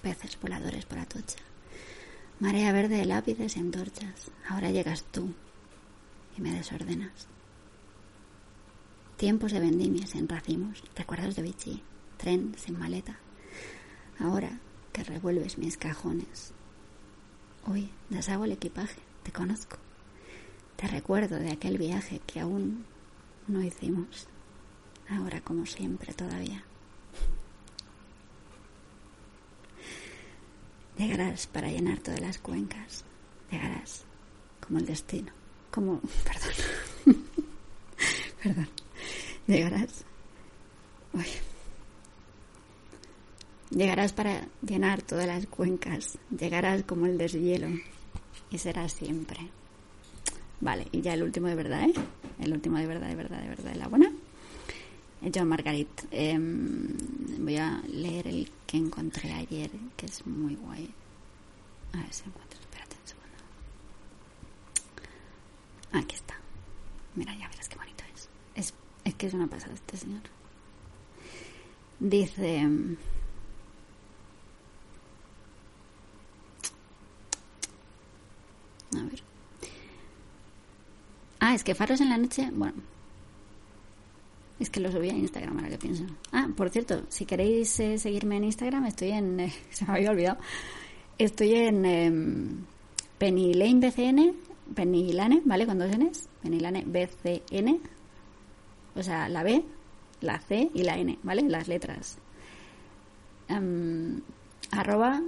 Peces voladores por Atocha. Marea verde de lápices y antorchas. Ahora llegas tú y me desordenas. Tiempos de vendimias en racimos, recuerdos de Vichy, tren sin maleta. Ahora que revuelves mis cajones. Hoy deshago el equipaje, te conozco. Te recuerdo de aquel viaje que aún no hicimos. Ahora como siempre todavía. Llegarás para llenar todas las cuencas. Llegarás como el destino. Como... Perdón. Perdón. Llegarás. Llegarás para llenar todas las cuencas. Llegarás como el deshielo. Y serás siempre. Vale, y ya el último de verdad, ¿eh? El último de verdad, de verdad, de verdad, de la buena. John Margarit. Em, voy a leer el que encontré ayer, que es muy guay. A ver si encuentro. Espérate un segundo. Aquí está. Mira, ya verás qué bonito es. Es es que es una pasada este señor. Dice... A ver. Ah, es que Faros en la noche, bueno. Es que lo subí a Instagram ahora que pienso. Ah, por cierto, si queréis eh, seguirme en Instagram, estoy en... Eh, se me había olvidado. Estoy en eh, Penny BCN, Penny ¿vale? Con dos Ns. Penny BCN, o sea, la B, la C y la N, ¿vale? Las letras. Um, arroba,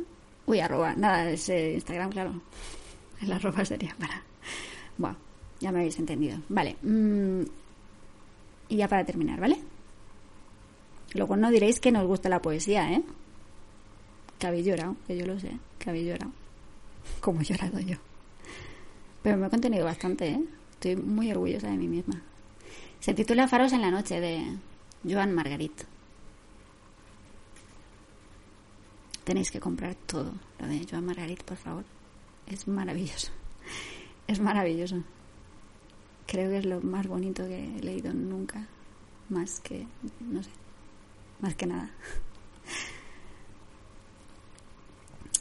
uy, arroba, nada, es eh, Instagram, claro. El arroba sería para... Bueno, ya me habéis entendido. Vale. Mm, y ya para terminar, ¿vale? Luego no diréis que nos gusta la poesía, ¿eh? Que habéis llorado, que yo lo sé, que habéis llorado. Como he llorado yo. Pero me he contenido bastante, ¿eh? Estoy muy orgullosa de mí misma. Se titula Faros en la noche de Joan Margarit. Tenéis que comprar todo lo de Joan Margarit, por favor. Es maravilloso. Es maravilloso. Creo que es lo más bonito que he leído nunca. Más que, no sé, más que nada.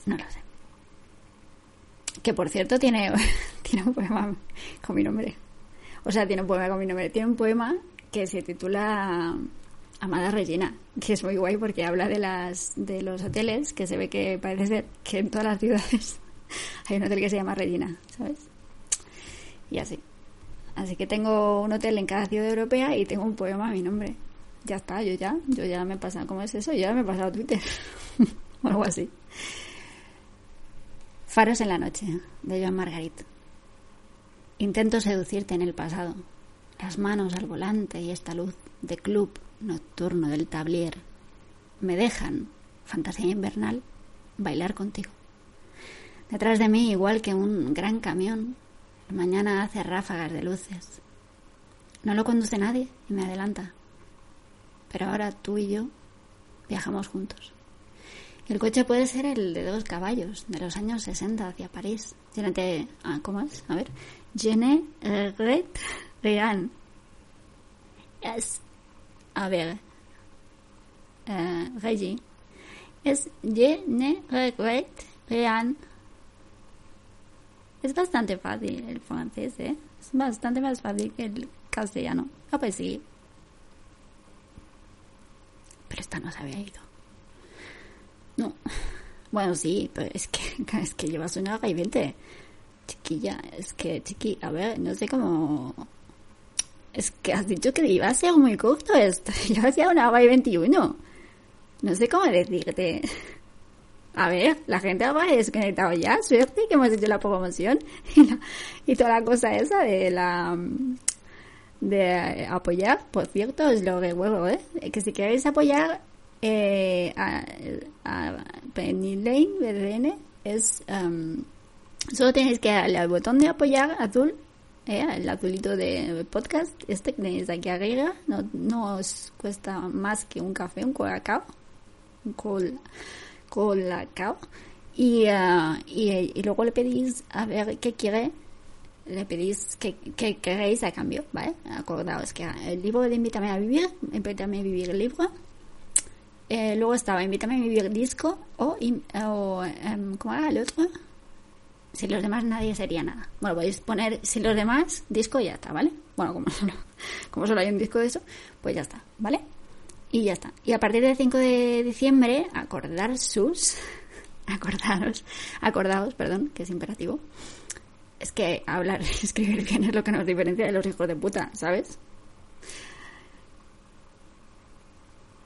No lo sé. Que por cierto tiene, tiene un poema con mi nombre. O sea, tiene un poema con mi nombre. Tiene un poema que se titula Amada Regina, que es muy guay porque habla de las de los hoteles, que se ve que parece ser que en todas las ciudades hay un hotel que se llama Regina, ¿sabes? Y así. Así que tengo un hotel en cada ciudad europea y tengo un poema a mi nombre. Ya está, yo ya, yo ya me he pasado, ¿cómo es eso? Yo ya me he pasado Twitter. o algo así. Faros en la noche, de Joan Margarit. Intento seducirte en el pasado, las manos al volante y esta luz de club nocturno del tablier me dejan, fantasía invernal, bailar contigo. Detrás de mí, igual que un gran camión, mañana hace ráfagas de luces. No lo conduce nadie y me adelanta. Pero ahora tú y yo viajamos juntos. El coche puede ser el de dos caballos, de los años 60 hacia París. Ah, ¿Cómo es? A ver. Je ne regrette rien. Es. A ver. Uh, Es Je ne regrette rien. Es bastante fácil el francés, ¿eh? Es bastante más fácil que el castellano. Ah, pues sí. Pero esta no se había ido. No. Bueno, sí, pero es que, es que llevas una y 20. Chiquilla, es que, chiqui, a ver, no sé cómo... Es que has dicho que iba a ser muy corto esto. Llevas ya una hora y 21. No sé cómo decirte. A ver, la gente habrá desconectado ya. Suerte que hemos hecho la promoción y, toda la cosa esa de la de apoyar. Por cierto, es lo de huevo, ¿eh? Que si queréis apoyar eh, a, Penny Lane, BDN, es... Um, solo tenéis que darle al botón de apoyar azul, eh, el azulito de podcast, este que tenéis aquí arriba, no, no os cuesta más que un café, un colacao, un col colacao, y, uh, y, y, luego le pedís a ver qué quiere, le pedís qué, queréis a cambio, ¿vale? Acordaos que el libro de Invítame a Vivir, Invítame a Vivir el libro, eh, luego estaba Invítame a vivir disco o, o em, ¿cómo era el otro? Si los demás nadie sería nada. Bueno, podéis poner si los demás disco y ya está, ¿vale? Bueno, como solo, como solo hay un disco de eso, pues ya está, ¿vale? Y ya está. Y a partir del 5 de diciembre, acordar sus, acordaros, acordaos, perdón, que es imperativo. Es que hablar y escribir bien es lo que nos diferencia de los hijos de puta, ¿sabes?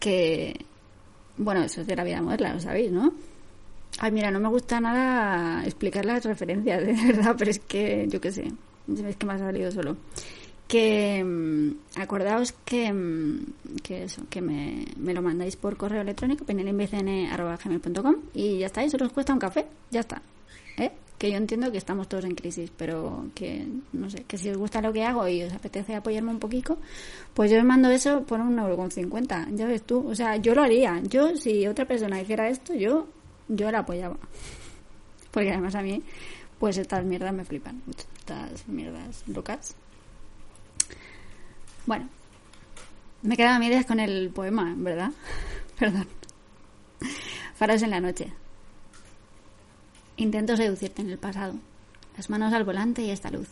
Que bueno, eso es de la vida moderna, lo sabéis, ¿no? Ay, mira, no me gusta nada explicar las referencias, de verdad, pero es que, yo qué sé, es que me ha salido solo. Que mm, acordaos que, mm, que eso, que me, me lo mandáis por correo electrónico, penelimbcn.com y ya está, eso os cuesta un café, ya está. ¿Eh? que yo entiendo que estamos todos en crisis, pero que, no sé, que si os gusta lo que hago y os apetece apoyarme un poquito, pues yo os mando eso por un euro con cincuenta, ya ves tú, o sea, yo lo haría, yo si otra persona hiciera esto, yo, yo la apoyaba, porque además a mí, pues estas mierdas me flipan estas mierdas locas. Bueno, me quedaba mi idea con el poema, ¿verdad? Perdón. Faros en la noche. Intento seducirte en el pasado. Las manos al volante y esta luz.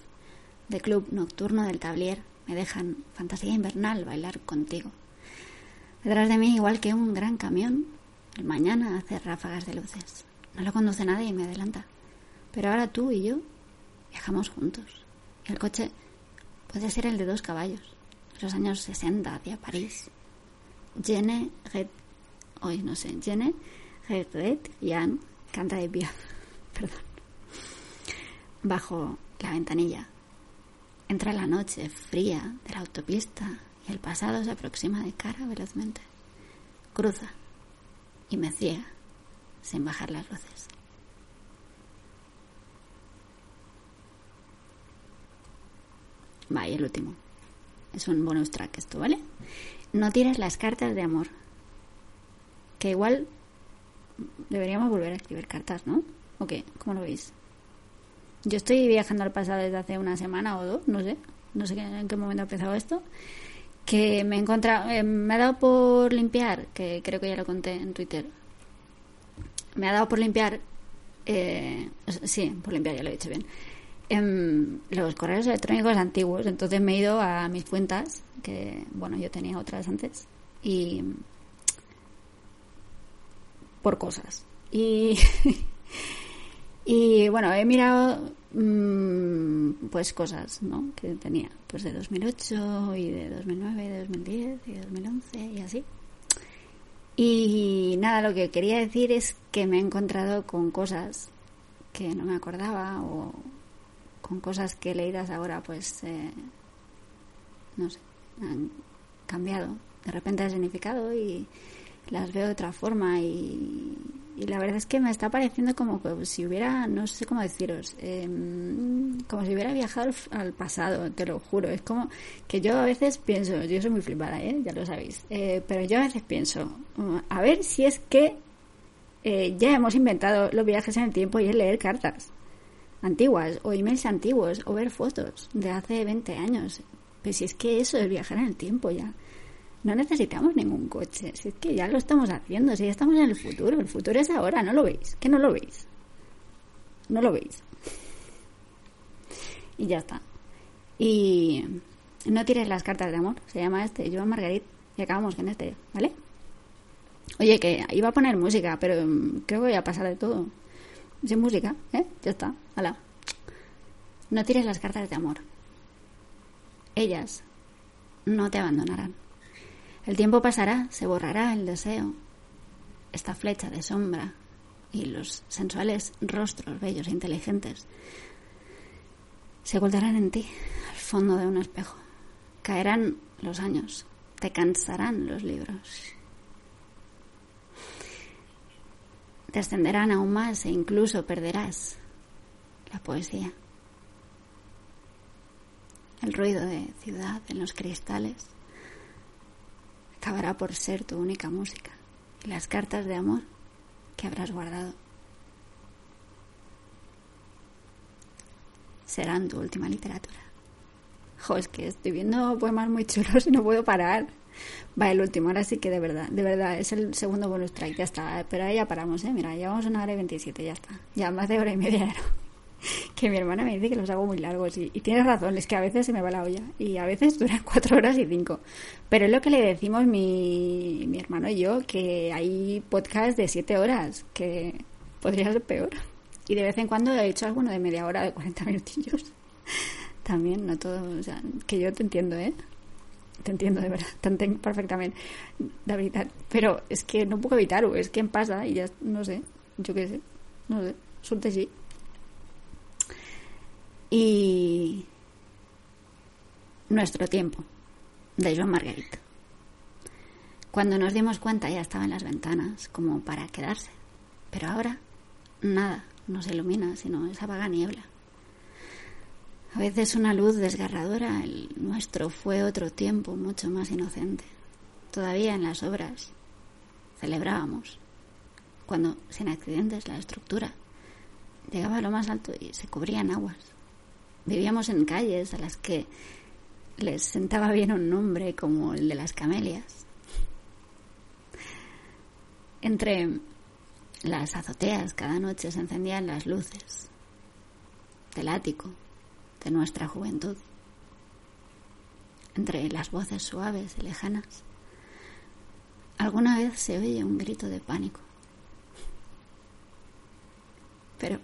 De club nocturno del tablier me dejan fantasía invernal bailar contigo. Detrás de mí, igual que un gran camión, el mañana hace ráfagas de luces. No lo conduce nadie y me adelanta. Pero ahora tú y yo viajamos juntos. El coche puede ser el de dos caballos. Los años 60 hacia París. Jene Red... Hoy no sé. Jene Red Jan canta de Piaf perdón, bajo la ventanilla. Entra la noche fría de la autopista y el pasado se aproxima de cara velozmente. Cruza y me ciega sin bajar las luces. Va, y el último. Es un bonus track esto, ¿vale? No tires las cartas de amor. Que igual deberíamos volver a escribir cartas, ¿no? ¿O qué? ¿Cómo lo veis? Yo estoy viajando al pasado desde hace una semana o dos, no sé. No sé en qué momento ha empezado esto. Que me he encontrado, eh, me ha dado por limpiar, que creo que ya lo conté en Twitter. Me ha dado por limpiar, eh, sí, por limpiar, ya lo he dicho bien en los correos electrónicos antiguos. Entonces me he ido a mis cuentas, que bueno, yo tenía otras antes, y por cosas. Y, y bueno, he mirado mm, pues cosas ¿no? que tenía, pues de 2008 y de 2009, de 2010 y de 2011 y así. Y nada, lo que quería decir es que me he encontrado con cosas que no me acordaba o con cosas que leídas ahora, pues, eh, no sé, han cambiado de repente el significado y las veo de otra forma y, la verdad es que me está pareciendo como si hubiera, no sé cómo deciros, em, como si hubiera viajado al, pasado, te lo juro. Es como que yo a veces pienso, yo soy muy flipada, ¿eh? ya lo sabéis, eh, pero yo a veces pienso, a ver si es que eh, ya hemos inventado los viajes en el tiempo y es leer cartas antiguas o emails antiguos o ver fotos de hace 20 años. Pues si es que eso es viajar en el tiempo ya. No necesitamos ningún coche, si es que ya lo estamos haciendo, si ya estamos en el futuro, el futuro es ahora, ¿no lo veis? ¿Que no lo veis? No lo veis. Y ya está. Y no tires las cartas de amor, se llama este, Joan Margarit, y acabamos con este, ¿vale? Oye, que iba a poner música, pero creo que voy a pasar de todo sin música, ¿eh? Ya está, hala. No tires las cartas de amor. Ellas no te abandonarán. El tiempo pasará, se borrará el deseo, esta flecha de sombra y los sensuales rostros bellos e inteligentes se ocultarán en ti, al fondo de un espejo. Caerán los años, te cansarán los libros descenderán aún más e incluso perderás la poesía. El ruido de ciudad en los cristales acabará por ser tu única música y las cartas de amor que habrás guardado serán tu última literatura. Jo, es que estoy viendo poemas muy chulos y no puedo parar. Va, el último, ahora sí que de verdad, de verdad, es el segundo bonus track, ya está. Pero ahí ya paramos, ¿eh? Mira, llevamos una hora y veintisiete, ya está. Ya más de hora y media, Que mi hermana me dice que los hago muy largos y, y tienes razón, es que a veces se me va la olla y a veces duran cuatro horas y cinco. Pero es lo que le decimos mi, mi hermano y yo, que hay podcasts de siete horas, que podría ser peor. Y de vez en cuando he hecho alguno de media hora, de 40 minutillos. También, no todo, o sea, que yo te entiendo, ¿eh? Te entiendo de verdad, te entiendo perfectamente, de verdad. Pero es que no puedo evitarlo, es que pasa y ya, no sé, yo qué sé, no sé, suerte sí. Y nuestro tiempo, de Joan Marguerite. Cuando nos dimos cuenta ya estaba en las ventanas, como para quedarse. Pero ahora, nada nos ilumina, sino esa vaga niebla. A veces una luz desgarradora, el nuestro fue otro tiempo mucho más inocente. Todavía en las obras celebrábamos cuando, sin accidentes, la estructura llegaba a lo más alto y se cubrían aguas. Vivíamos en calles a las que les sentaba bien un nombre como el de las camelias. Entre las azoteas cada noche se encendían las luces del ático de nuestra juventud, entre las voces suaves y lejanas. Alguna vez se oye un grito de pánico. Pero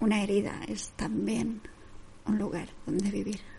una herida es también un lugar donde vivir.